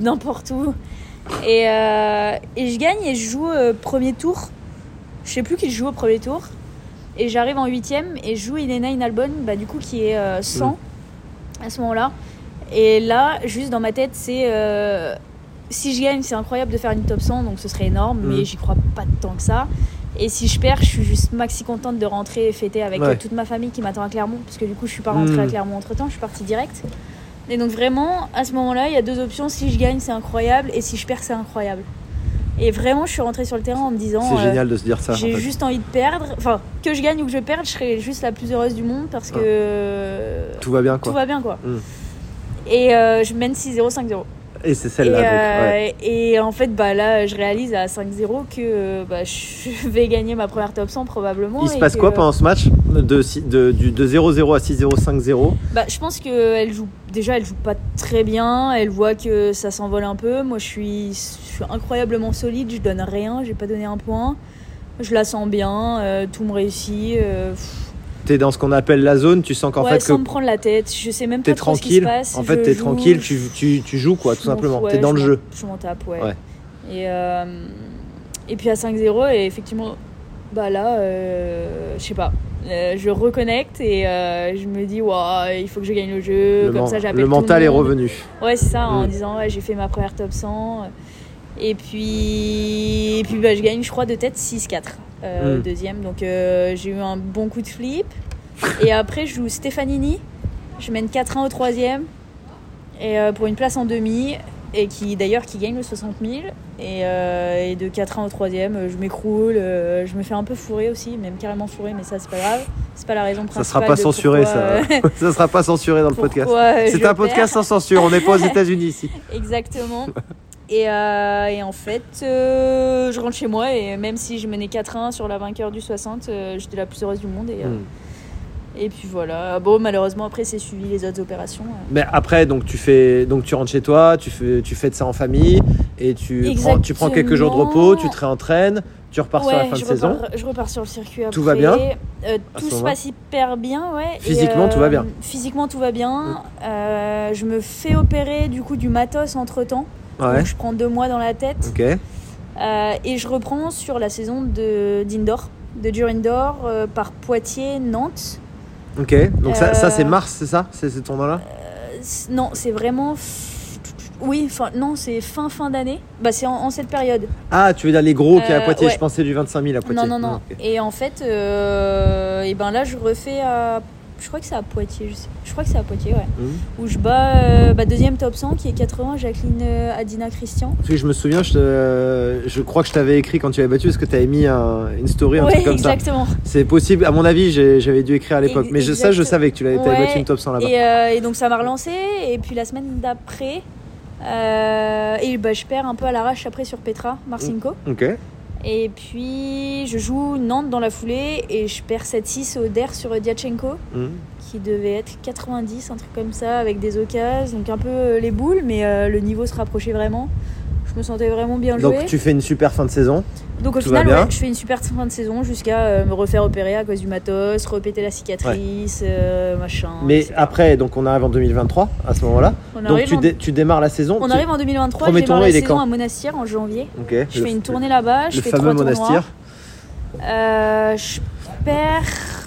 n'importe où. Et, euh, et je gagne et je joue euh, premier tour. Je sais plus qui joue au premier tour. Et j'arrive en huitième et je joue Ilena Inalbon, bah, du coup qui est euh, 100 à ce moment-là. Et là, juste dans ma tête, c'est euh, si je gagne, c'est incroyable de faire une top 100, donc ce serait énorme, mais j'y crois pas tant que ça. Et si je perds, je suis juste maxi contente de rentrer et fêter avec Ouais. euh, toute ma famille qui m'attend à Clermont, parce que du coup, je suis pas rentrée à Clermont entre temps, je suis partie direct. Et donc, vraiment, à ce moment-là, il y a deux options si je gagne, c'est incroyable, et si je perds, c'est incroyable. Et vraiment, je suis rentrée sur le terrain en me disant. C'est euh, génial de se dire ça. en j'ai fait. juste envie de perdre. Enfin, que je gagne ou que je perde, je serai juste la plus heureuse du monde parce que Tout va bien tout quoi. va bien quoi. Mm. Et euh, je mène 6-0, 5-0. Et c'est Et, celle-là. donc, euh, ouais. et en fait, bah, là, je réalise à 5-0 que bah, je vais gagner ma première top 100 probablement. Il se et passe que- quoi pendant ce match de 0-0 à 6-0, 5-0 bah, Je pense qu'elle joue. Déjà, elle joue pas très bien. Elle voit que ça s'envole un peu. Moi, je suis, je suis incroyablement solide. Je donne rien. J'ai pas donné un point. Je la sens bien. euh, tout me réussit. euh, T'es dans ce qu'on appelle la zone, tu sens qu'en ouais, fait sans que me prendre la tête. Je sais même pas trop ce qui se passe. En fait, t'es joue, tranquille, tu, tu, tu joues quoi, tout simplement. ouais, T'es dans le jeu. Je m'en tape, ouais. Ouais. Et, euh, et puis à 5-0, et effectivement, bah là, euh, je sais pas. Euh, je reconnecte et euh, je me dis, il faut que je gagne le jeu. Le, comme ça, j'appelle le tout mental est revenu. Ouais, c'est ça, en Mm. disant, ouais, j'ai fait ma première top 100. Et puis, et puis bah, je gagne, je crois, de tête 6-4 euh, Mm. au deuxième. Donc euh, j'ai eu un bon coup de flip. Et après, je joue Stefanini. Je mène 4-1 au troisième. Et pour une place en demi. Et qui d'ailleurs qui gagne le 60 000. Et, euh, et de 4-1 au troisième, euh, je m'écroule. euh, je me fais un peu fourrer aussi, même carrément fourrer, mais ça c'est pas grave. C'est pas la raison Ça principale. sera pas censuré, pourquoi, ça. ça sera pas censuré dans le podcast. pourquoi, C'est un podcast sans censure, on n'est pas aux États-Unis ici. Exactement. Et, euh, et en fait, je rentre chez moi et même si je menais 4-1 sur la vainqueur du 60, euh, j'étais la plus heureuse du monde. Et, Hmm. Et puis voilà. Bon, malheureusement, après, c'est suivi les autres opérations. euh. Mais après, donc tu fais, donc tu rentres chez toi, tu fais, tu fais de ça en famille et tu prends, tu prends quelques jours de repos, tu te réentraînes, tu repars sur la fin de saison. repars, je repars sur le circuit après. Tout va bien Euh, Tout se passe hyper bien, ouais. Et, Physiquement, tout va bien Physiquement, tout va bien. Euh, je me fais opérer du coup du matos entre temps. Ouais. Donc je prends deux mois dans la tête. Ok. Euh, et je reprends sur la saison de d'indoor, de dur indoor euh, par Poitiers, Nantes. Ok. Donc ça, ça c'est Euh, mars, c'est ça C'est ce tournoi-là? Euh, non, c'est vraiment. Oui, enfin non, c'est fin fin d'année. Bah c'est en, en cette période. Ah, tu veux dire les gros qui est à Euh, Poitiers ouais. Je pensais du 25 000 à Poitiers. Non non non. ok. Et en fait, euh, et ben là je refais à. Je crois que c'est à Poitiers, je, sais. je crois que c'est à Poitiers, ouais. Mhm. Où je bats euh, bah, deuxième top 100 qui est 80, Jacqueline euh, Adina Christian. Parce que je me souviens, je, te- je crois que je t'avais écrit quand tu avais battu, parce que tu avais mis un- une story, un Ouais, truc comme ça. exactement. C'est possible, à mon avis, j'avais dû écrire à l'époque. Mais je, ça, je savais que tu avais Ouais. battu une top 100 là-bas. Et, euh, et donc ça m'a relancé. Et puis la semaine d'après, euh, et bah, je perds un peu à l'arrache après sur Petra Marcinko. Ok. Et puis je joue Nantes dans la foulée et je perds 7-6 au DER sur Diachenko Mhm. qui devait être 90, un truc comme ça, avec des occasions. Donc un peu euh, les boules, mais euh, le niveau se rapprochait vraiment. Je me sentais vraiment bien jouer. Donc tu fais une super fin de saison. Donc au tout final, ouais, je fais une super fin de saison jusqu'à euh, me refaire opérer à cause du matos, repéter la cicatrice, euh, machin. Mais etc. après, donc on arrive en 2023 à ce moment-là. on Donc tu, en... dé- tu démarres la saison. on tu- arrive en 2023, je Premier démarre tournoi, la saison à Monastir en janvier. Je le- fais une tournée là-bas, je Le fais fameux trois monastir. tournois. Euh, je perds.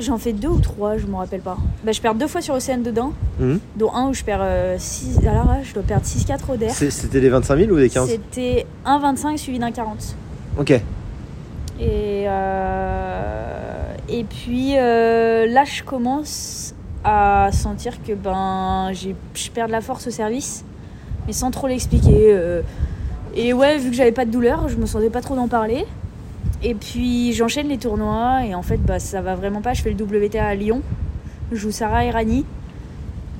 J'en fais deux ou trois, je me rappelle pas. Bah, je perds deux fois sur Océane dedans, Mhm. dont un où je perds 6 à l'arrache, je dois perdre 6-4 au DER. C'était des 25 000 ou des 15 C'était un 25 suivi d'un 40. Ok. Et, euh, et puis euh, là, je commence à sentir que ben, j'ai- je perds de la force au service, mais sans trop l'expliquer. euh. Et ouais, vu que j'avais pas de douleur, je me sentais pas trop d'en parler. Et puis j'enchaîne les tournois et en fait, bah, ça va vraiment pas. Je fais le WTA à Lyon, je joue Sarah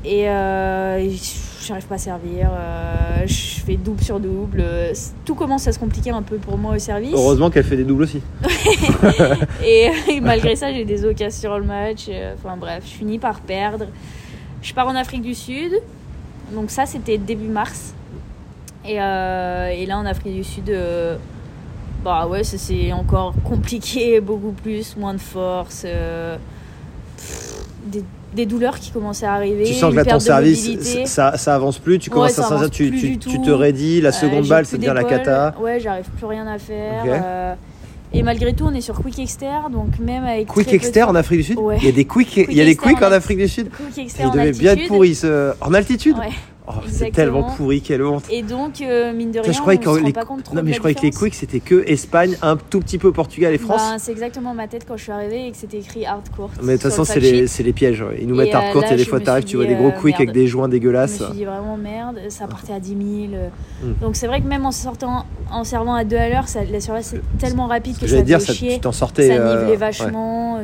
et, euh, et j'arrive pas à servir. euh, je fais double sur double. euh, Tout commence à se compliquer un peu pour moi au service. Heureusement qu'elle fait des doubles aussi. Et, et malgré ça, j'ai des occasions sur le match. euh, Enfin bref, je finis par perdre. Je pars en Afrique du Sud. Donc ça, c'était début mars. Et, euh, et là, en Afrique du Sud, euh, bah ouais, ça c'est encore compliqué, beaucoup plus, moins de force. euh, pff, des, des douleurs qui commençaient à arriver. Tu sens que là ton service, ça, ça avance plus. Tu Ouais, commences ça à sentir, tu, tu, tu te raidis. La Euh, seconde balle, c'est bien la cata. Ouais, j'arrive plus rien à faire. Euh, et malgré tout, on est sur Quick Exter, donc même avec. Quick de Exter en Afrique du Sud? Ouais. Il y a des quick, il y a des quick en en Afrique du Sud Quick Exter Il devait bien être pourri ce... En altitude? Ouais. Oh, C'est tellement pourri, quelle honte. Et donc, euh, mine de rien, je croyais on rend les- pas compte trop Non mais je croyais que les différence. quick c'était que Espagne, un tout petit peu Portugal et France. Ben, c'est exactement ma tête quand je suis arrivée et que c'était écrit hardcore. mais de toute façon c'est les, pièges. Ils nous Et, mettent euh, hardcore là, et des fois t'arrives, tu vois des gros euh, quick avec des joints Je me dégueulasses. suis dit vraiment merde, ça partait à 10 000. euh. Hmm. Donc c'est vrai que même en sortant, en servant à 2 à l'heure, la surface c'est tellement rapide que ça dire, fait ça, chier. tu t'en sortais. ça ouais. vachement.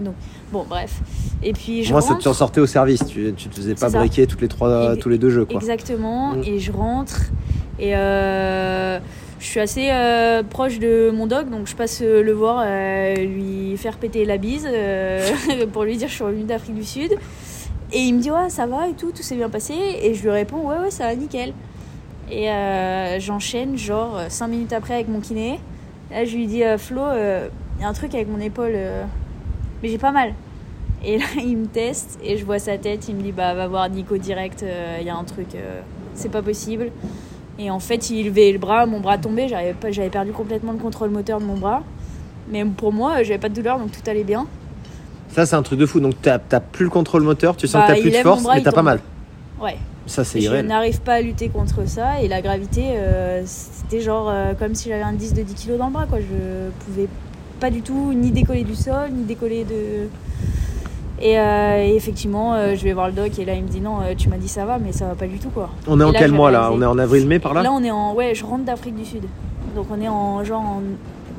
Bon, bref. Et puis je Moi, ça rentre. tu t'en sortais au service. Tu, tu te faisais pas ça. briquer toutes les trois, Ex- tous les deux jeux quoi. Exactement. Mm. Et je rentre. Et euh, je suis assez euh, proche de mon dog, donc je passe euh, le voir, euh, lui faire péter la bise pour lui dire que je suis revenue d'Afrique du Sud. Et il me dit ouais ça va et tout, tout s'est bien passé. Et je lui réponds ouais ouais ça va nickel. Et j'enchaîne genre 5 minutes après avec mon kiné. Là je lui dis Flo, il y a un truc avec mon épaule, mais j'ai pas mal. Et là il me teste et je vois sa tête, il me dit bah va voir Nico direct, il y a un truc, euh, c'est pas possible. Et en fait il levait le bras, mon bras tombait, j'avais pas- j'avais perdu complètement le contrôle moteur de mon bras. Mais pour moi, j'avais pas de douleur donc tout allait bien. Ça, c'est un truc de fou. Donc, t'as t'as plus le contrôle moteur, tu sens Bah, que t'as il plus de force, bras, mais t'as pas mal. Ouais. Ça, c'est Je irréel. n'arrive pas à lutter contre ça et la gravité, euh, c'était genre euh, comme si j'avais un disque de 10 kg dans le bras. Quoi. Je pouvais pas du tout ni décoller du sol, ni décoller de. Et, euh, et effectivement, euh, je vais voir le doc et là il me dit non, euh, tu m'as dit ça va, mais ça va pas du tout quoi. On est Et en là, quel mois là On est en avril-mai par là Là on est en. Ouais, je rentre d'Afrique du Sud. Donc on est en genre en.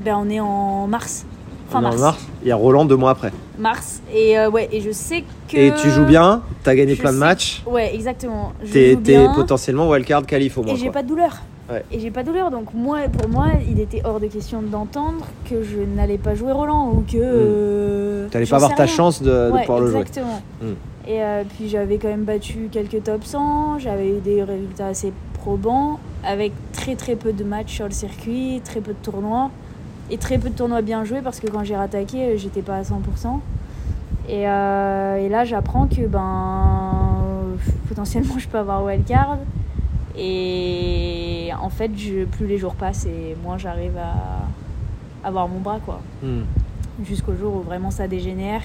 Ben on est en mars. Fin On est en mars. mars. Il y a Roland deux mois après. Mars. Et ouais, et je sais que. Et tu joues bien, t'as gagné je plein de matchs, Ouais, exactement. T'es potentiellement wildcard qualif au moins. Et j'ai pas de douleur. Ouais. Et j'ai pas de douleur. Donc moi, pour moi, il était hors de question d'entendre que je n'allais pas jouer Roland ou que. euh, T'allais pas avoir ta chance de, de Ouais, pouvoir le jouer. exactement. Mm. Et euh, puis j'avais quand même battu quelques top 100, j'avais eu des résultats assez probants, avec très très peu de matchs sur le circuit, très peu de tournois, et très peu de tournois bien joués parce que quand j'ai rattaqué, j'étais pas à 100%. Et, euh, et là, j'apprends que ben potentiellement je peux avoir wildcard. Et en fait, je, plus les jours passent et moins j'arrive à avoir mon bras quoi Hmm. jusqu'au jour où vraiment ça dégénère.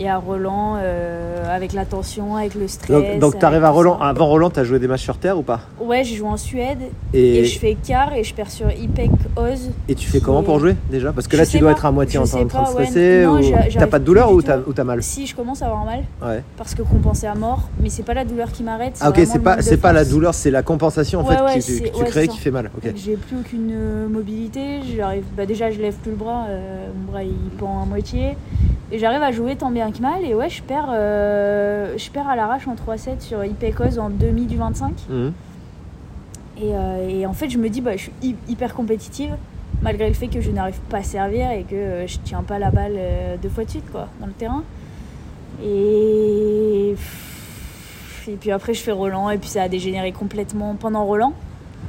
Et à Roland, euh, avec la tension, avec le stress. Donc, donc t'arrives avec à Roland. Avant Roland, t'as joué des matchs sur terre ou pas? Ouais, j'ai joué en Suède et, et, je fais quart et je perds sur IPEC Oz. et tu fais comment pour jouer déjà? Parce que Je là, tu dois pas, être à moitié je en train de pas, ouais, stresser non, ou t'as pas de douleur ou t'as ou t'as mal? Si je commence à avoir mal, Ouais. parce que compensé à mort, mais c'est pas la douleur qui m'arrête. Ah ok, c'est pas de c'est pas la douleur, c'est la compensation en Ouais, fait ouais, que tu, tu ouais, crées qui fait mal. J'ai plus aucune euh, mobilité, j'arrive bah déjà je lève plus le bras, euh, mon bras il pend à moitié et j'arrive à jouer tant bien que mal et ouais je perds euh, je perds à l'arrache en 3-7 sur Ipecos en demi du 25 Mhm. et, euh, et en fait je me dis bah je suis hy- hyper compétitive malgré le fait que je n'arrive pas à servir et que euh, je tiens pas la balle deux fois de suite quoi dans le terrain. Et et puis après je fais Roland et puis ça a dégénéré complètement pendant Roland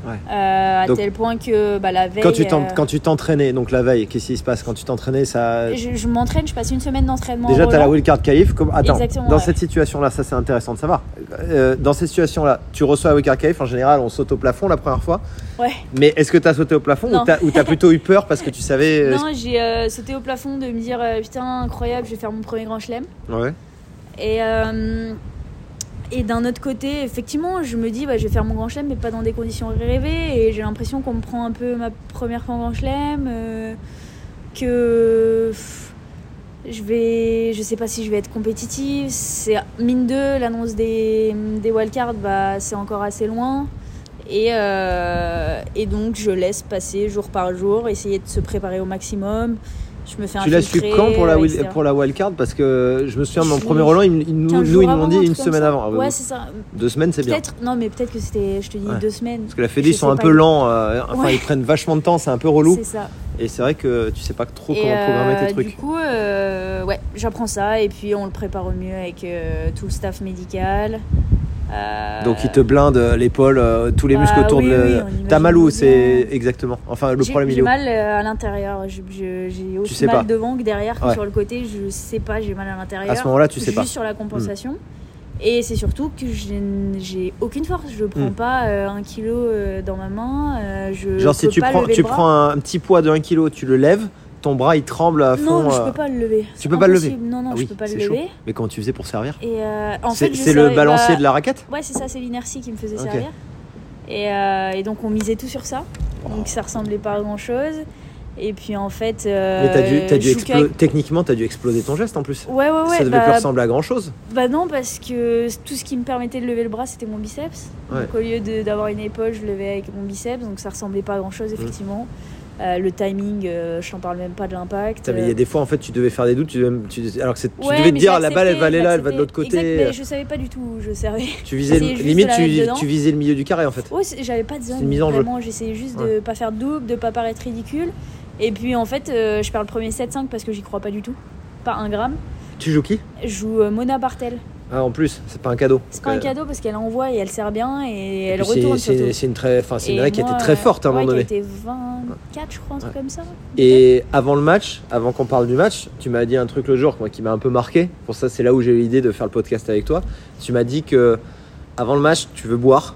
Ouais. Euh, à Donc, tel point que bah, la veille. Quand tu euh, quand tu t'entraînais, donc la veille, qu'est-ce qui se passe? Quand tu t'entraînais ça... je, je m'entraîne, je passe une semaine d'entraînement. Déjà, tu as la wildcard qualif. Comme... Attends, Exactement, dans ouais. cette situation-là, ça c'est intéressant de savoir. Euh, dans cette situation-là, tu reçois la wildcard qualif. En général, on saute au plafond la première fois. Ouais. Mais est-ce que tu as sauté au plafond Non. ou tu as plutôt eu peur parce que tu savais. Non, j'ai euh, sauté au plafond de me dire putain, incroyable, je vais faire mon premier grand chelem. Ouais. Et, et d'un autre côté, effectivement, je me dis, bah, je vais faire mon grand chelem, mais pas dans des conditions rêvées. Et j'ai l'impression qu'on me prend un peu ma première fois en grand chelem. euh, que je vais. Je sais pas si je vais être compétitive. C'est mine 2, l'annonce des, des wildcards, bah, c'est encore assez loin. Et, euh, et donc, je laisse passer jour par jour, essayer de se préparer au maximum. Je me fais Tu l'as su quand pour la, euh, etc. pour la wildcard Parce que je me souviens, mon premier Roland, il- il nous, 15 nous, ils l'ont dit un une semaine ça. avant. Ah, Ouais, c'est ça. Deux semaines, c'est bien. Non, mais peut-être que c'était, je te dis, Ouais. deux semaines. Parce que la Fédé, ils sont un peu lents. euh, enfin, Ouais. ils prennent vachement de temps, c'est un peu relou. C'est ça. Et c'est vrai que tu sais pas trop Et, comment programmer euh, tes trucs. Du coup, euh, ouais, j'apprends ça et puis on le prépare au mieux avec euh, tout le staff médical. Euh, Donc ils te blindent euh, l'épaule, euh, tous les bah muscles autour oui, de. oui, le- T'as mal où. C'est exactement. Enfin, le problème il est J'ai mal euh, à l'intérieur. J'ai aussi sais mal pas. devant que derrière que Ouais. sur le côté. Je sais pas, j'ai mal à l'intérieur. À ce moment-là, tu sais Juste pas. sur la compensation. Et c'est surtout que j'ai aucune force. Je prends Mm. pas euh, un kilo euh, dans ma main. euh, je Genre si tu prends, tu prends un, un petit poids de 1 kg, tu le lèves, ton bras il tremble à fond. Non, je euh, peux pas le lever. tu peux pas le lever. Non, non, Ah je oui, peux pas le c'est chaud. lever. Mais comment tu faisais pour servir Et euh, en C'est fait, je c'est le balancier bah, de la raquette Ouais, c'est ça, c'est l'inertie qui me faisait servir. Et, euh, et donc on misait tout sur ça. Oh. Donc ça ressemblait pas à grand chose. Et puis en fait. euh, Mais dû, je techniquement, t'as dû exploser ton geste en plus. Ouais, ouais, ouais. Ça devait bah, plus ressembler à grand chose. bah non, parce que tout ce qui me permettait de lever le bras, c'était mon biceps. Ouais. Donc au lieu de- d'avoir une épaule, je levais avec mon biceps. Donc ça ressemblait pas à grand Mmh. chose, effectivement. Euh, le timing, euh, je t'en parle même pas de l'impact. Mais Il y a des fois en fait, tu devais faire des doutes, tu devais- tu- alors que tu Ouais, devais te dire je la balle elle va aller là, elle va de l'autre côté. Exact, mais je savais pas du tout où je servais. Tu visais limite, de tu, visais le milieu du carré en fait. C'est- j'avais pas de zone. une mise en jeu. Vraiment, j'essayais juste de Ouais. pas faire de double, de pas paraître ridicule. Et puis en fait, euh, je perds le premier 7-5 parce que j'y crois pas du tout. Pas un gramme. Tu joues qui? Je joue Mona Bartel. Ah, en plus, c'est pas un cadeau. C'est pas un cadeau parce qu'elle envoie et elle sert bien et, et elle retourne c'est- surtout. C'est une très, enfin c'est une règle qui était très forte à un ouais, moment donné. Qui a été 24, je crois, un truc comme ça. Et avant le match, avant qu'on parle du match, tu m'as dit un truc le jour moi, qui m'a un peu marqué. Pour ça, c'est là où j'ai eu l'idée de faire le podcast avec toi. Tu m'as dit que avant le match, tu veux boire.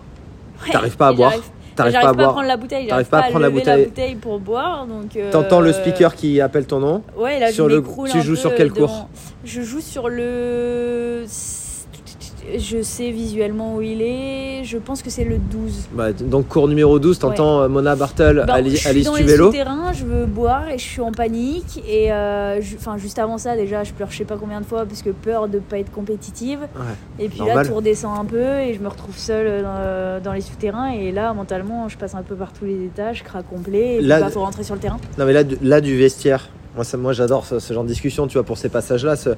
Ouais, T'arrives pas à boire. T'arrives pas à pas à boire. prendre la bouteille. T'arrives J'arrive pas à pas à prendre la lever bouteille. la bouteille pour boire. Donc. euh, T'entends le speaker qui appelle ton nom. Ouais, là, Sur je le- tu joues sur quel cours Je joue sur le. Je sais visuellement où il est. Je pense que c'est le 12. Bah, donc cours numéro 12, t'entends euh, Mona Bartel, Bah, Ali- je suis Alice dans les Tuvelo. souterrains, je veux boire et je suis en panique. Et euh, enfin, juste avant ça, déjà, je pleure je sais pas combien de fois parce que peur de pas être compétitive. Ouais. Et puis Normal. là, tout redescend un peu et je me retrouve seule dans, dans les souterrains. Et là, mentalement, je passe un peu par tous les étages, craque complet. Et puis Là- bah, faut rentrer sur le terrain. Non mais là du vestiaire, moi, ça, moi j'adore ce, ce genre de discussion, tu vois, pour ces passages-là. ce-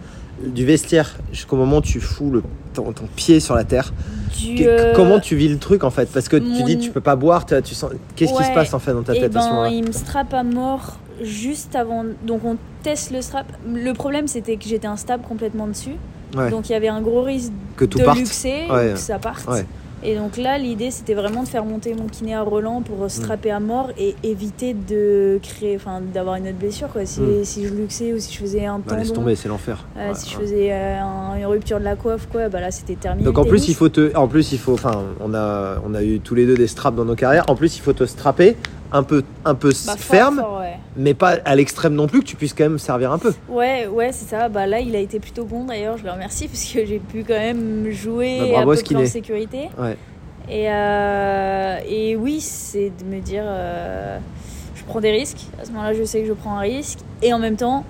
du vestiaire, jusqu'au moment où tu fous le, ton, ton pied sur la terre, Du, que- euh, comment tu vis le truc en fait? Parce que tu dis tu peux pas boire, tu, tu sens... qu'est-ce qui se passe en fait dans ta Eh tête à ce ben, moment-là? il me strappe à mort juste avant. Donc on teste le strap. Le problème c'était que j'étais instable complètement dessus. Ouais. Donc il y avait un gros risque Que tout de parte luxer, Ouais. que ça parte. Et donc là, l'idée c'était vraiment de faire monter mon kiné à Roland Mm. pour strapper à mort et éviter de créer, enfin d'avoir une autre blessure quoi. Si, Mm. si je luxais ou si je faisais un Bah, laisse tomber, c'est l'enfer. euh, Ouais, si je faisais euh, un- une rupture de la coiffe quoi, bah là c'était terminé. Donc en plus il faut te, en plus il faut, enfin on a, on a eu tous les deux des straps dans nos carrières. En plus il faut te strapper un peu, un peu Bah, ferme, fort, ouais. mais pas à l'extrême non plus que tu puisses quand même servir un peu. Ouais, ouais, c'est ça. Bah là, il a été plutôt bon d'ailleurs. Je le remercie parce que j'ai pu quand même jouer Bah, à bravo, peu près qu'il en sécurité. Ouais. Et, euh, et oui, c'est de me dire, euh, je prends des risques. À ce moment-là, je sais que je prends un risque. Et en même temps,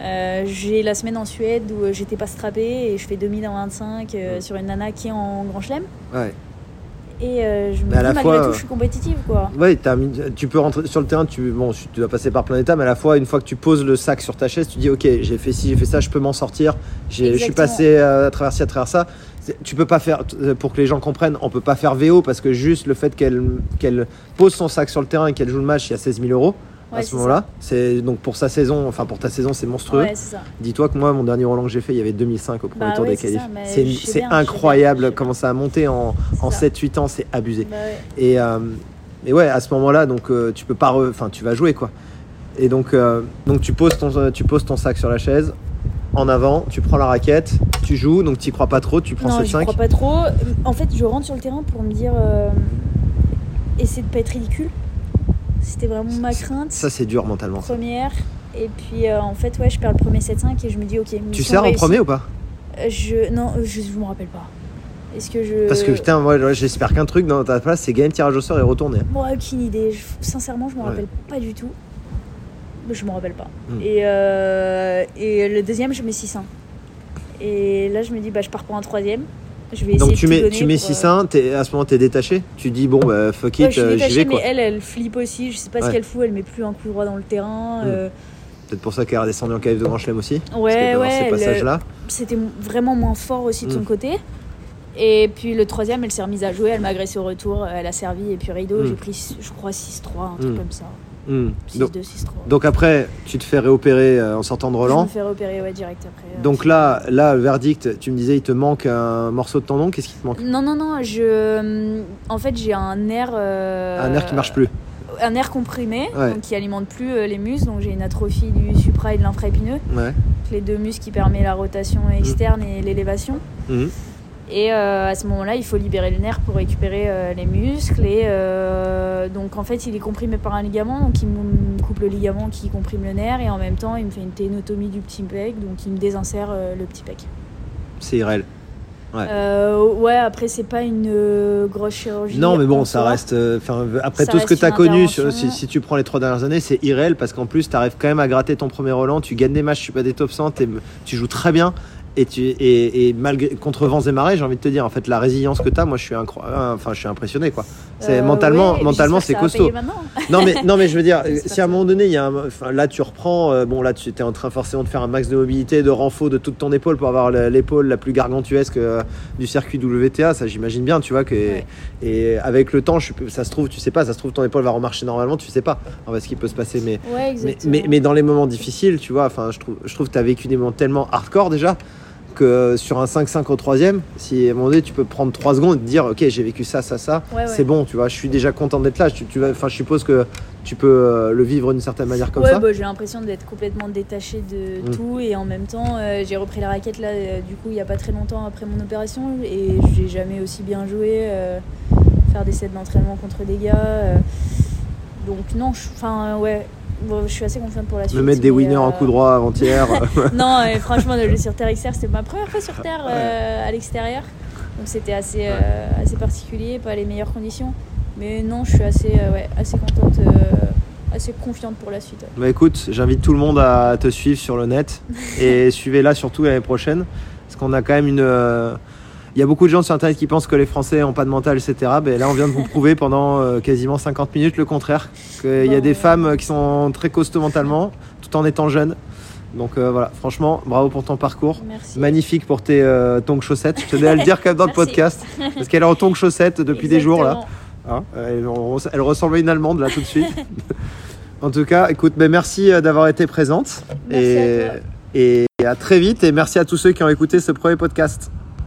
euh, j'ai la semaine en Suède où j'étais pas strappée et je fais 2000 en 25 euh, Ouais. sur une nana qui est en grand chelem. Ouais. Et euh, je me Mais à dis, la malgré fois, tout, je suis compétitive quoi. Ouais, t'as mis- tu peux rentrer sur le terrain, tu, bon, tu dois passer par plein d'étapes, mais à la fois, une fois que tu poses le sac sur ta chaise, tu dis ok, j'ai fait ci, j'ai fait ça, je peux m'en sortir, je suis passé euh, à travers ci, à travers ça. Tu peux pas faire, pour que les gens comprennent, on peut pas faire VO parce que juste le fait qu'elle qu'elle pose son sac sur le terrain et qu'elle joue le match, il y a 16 000 euros à ce moment-là. C'est donc pour sa saison, enfin pour ta saison, c'est monstrueux. Ouais. Dis-toi que moi, mon dernier Roland que j'ai fait, il y avait 2005 au premier Bah tour ouais, des qualifs. C'est je bien, je incroyable je comment ça a monté en, en ça. 7-8 ans, c'est abusé. Bah. Et, euh, ouais, à ce moment-là, donc euh, tu peux pas, enfin, tu vas jouer quoi. Et donc, euh, donc tu poses ton, tu poses ton sac sur la chaise, en avant, tu prends la raquette, tu joues, donc tu crois pas trop, tu prends non, 7 j'y 5 crois pas trop. En fait, je rentre sur le terrain pour me dire, euh, essayer de pas être ridicule. C'était vraiment ma crainte. Ça c'est dur mentalement. première. Et puis euh, en fait, ouais, je perds le premier 7-5 et je me dis, ok. Tu sers en premier ou pas Euh, Je non, euh, je, je me rappelle pas. Est-ce que je Parce que putain, moi j'espère qu'un truc dans ta place, c'est gagner le tirage au sort et retourner. Bon, aucune idée. Sincèrement, je me Ouais. rappelle pas du tout. Je me rappelle pas. Hmm. Et, euh, et le deuxième, je mets 6-1. Et là, je me dis, bah, je pars pour un troisième. Je vais Donc tu mets, tu mets pour, euh, 6-1, t'es- à ce moment t'es détaché, tu dis bon bah fuck Ouais, it, je suis euh, détachée, vais mais quoi. elle, elle flippe aussi. Je sais pas Ouais. ce qu'elle fout. Elle met plus un coup droit dans le terrain. Hmm. euh, Peut-être pour ça qu'elle est redescendue en KF de Grand Chelem aussi. parce ouais, que d'avoir ouais. ces elle- passages-là. C'était vraiment moins fort aussi de son Mm. côté. Et puis le troisième, elle s'est remise à jouer, elle m'a agressé au retour, elle a servi, et puis rideau, Mm. j'ai pris, je crois, 6-3, un truc Mm. comme ça. Hmm. 6-2, Donc, 6-3. donc après, tu te fais réopérer euh, en sortant de je Roland. me fais repérer ouais, direct après. euh, Donc là, là, le verdict, tu me disais, il te manque un morceau de tendon. Qu'est-ce qui te manque? Non, non, non, je... En fait, j'ai un nerf... euh, Un nerf qui marche plus. Un nerf comprimé, Ouais. donc qui alimente plus euh, les muscles, donc j'ai une atrophie du supra et de l'infraépineux, Ouais. les deux muscles qui permettent la rotation externe et l'élévation. Mhm. Et euh, à ce moment-là, il faut libérer le nerf pour récupérer euh, les muscles. Et euh, donc, en fait, il est comprimé par un ligament. Donc, il me coupe le ligament qui comprime le nerf. Et en même temps, il me fait une ténotomie du petit pec. Donc, il me désinsère le petit pec. C'est irréel. Ouais. Euh, ouais, après, c'est pas une euh, grosse chirurgie. Non, mais bon, ça soi. reste. euh, après Ça tout ce que tu as connu, sur- si, si tu prends les trois dernières années, c'est irréel parce qu'en plus, tu arrives quand même à gratter ton premier Roland. Tu gagnes des matchs, tu suis pas des top 100, t'es- tu joues très bien. Et, tu, et, et malgré, contre vents et marées, j'ai envie de te dire, en fait, la résilience que tu as, moi, je suis, incro- euh, enfin, je suis impressionné. quoi. C'est Euh, mentalement, ouais, mentalement c'est costaud. Non mais, non mais je veux dire, si à un moment donné, il y a un, enfin, là tu reprends, euh, bon là tu étais en train forcément de faire un max de mobilité, de renfort de toute ton épaule pour avoir l'épaule la plus gargantuesque euh, du circuit WTA, ça j'imagine bien, tu vois que Ouais. et avec le temps, je, ça se trouve, tu sais pas, ça se trouve ton épaule va remarcher normalement, tu sais pas en fait, ce qui peut se passer, mais Ouais, mais, mais, mais dans les moments difficiles, tu vois, enfin je trouve, je trouve que tu as vécu des moments tellement hardcore déjà que sur un 5-5 au troisième, si à un moment donné tu peux prendre 3 secondes et te dire ok j'ai vécu ça, ça, ça, Ouais, ouais. c'est bon, tu vois, je suis déjà content d'être là. Tu, tu vas, enfin, je suppose que tu peux euh, le vivre d'une certaine manière comme ouais, ça. bah, j'ai l'impression d'être complètement détachée de Mm. tout et en même temps euh, j'ai repris la raquette là euh, du coup il y a pas très longtemps après mon opération et j'ai jamais aussi bien joué euh, faire des sets d'entraînement contre des gars donc non je- enfin ouais bon, je suis assez confiante pour la suite Me mettre des winners euh, en coup droit avant-hier. euh, non et franchement le jeu sur terre extérieure c'était ma première fois sur terre euh, à l'extérieur donc c'était assez euh, assez particulier pas les meilleures conditions mais non je suis assez euh, ouais assez contente euh, assez confiante pour la suite ouais. bah écoute, j'invite tout le monde à te suivre sur le net et suivez-la surtout l'année prochaine. Parce qu'on a quand même une. Euh, Il y a beaucoup de gens sur internet qui pensent que les Français n'ont pas de mental, etc. Ben là, on vient de vous prouver pendant euh, quasiment 50 minutes le contraire. Qu'il y a des femmes qui sont très costauds mentalement, tout en étant jeunes. Donc euh, voilà, franchement, bravo pour ton parcours. merci Magnifique pour tes euh, tongs chaussettes. Je tenais à le dire quand même dans le podcast. Parce qu'elle est en tongs chaussettes depuis des jours là. Hein, elle, on- elle ressemble à une Allemande là tout de suite. en tout cas, écoute, ben, merci euh, d'avoir été présente. Merci et, à toi. et à très vite. Et merci à tous ceux qui ont écouté ce premier podcast.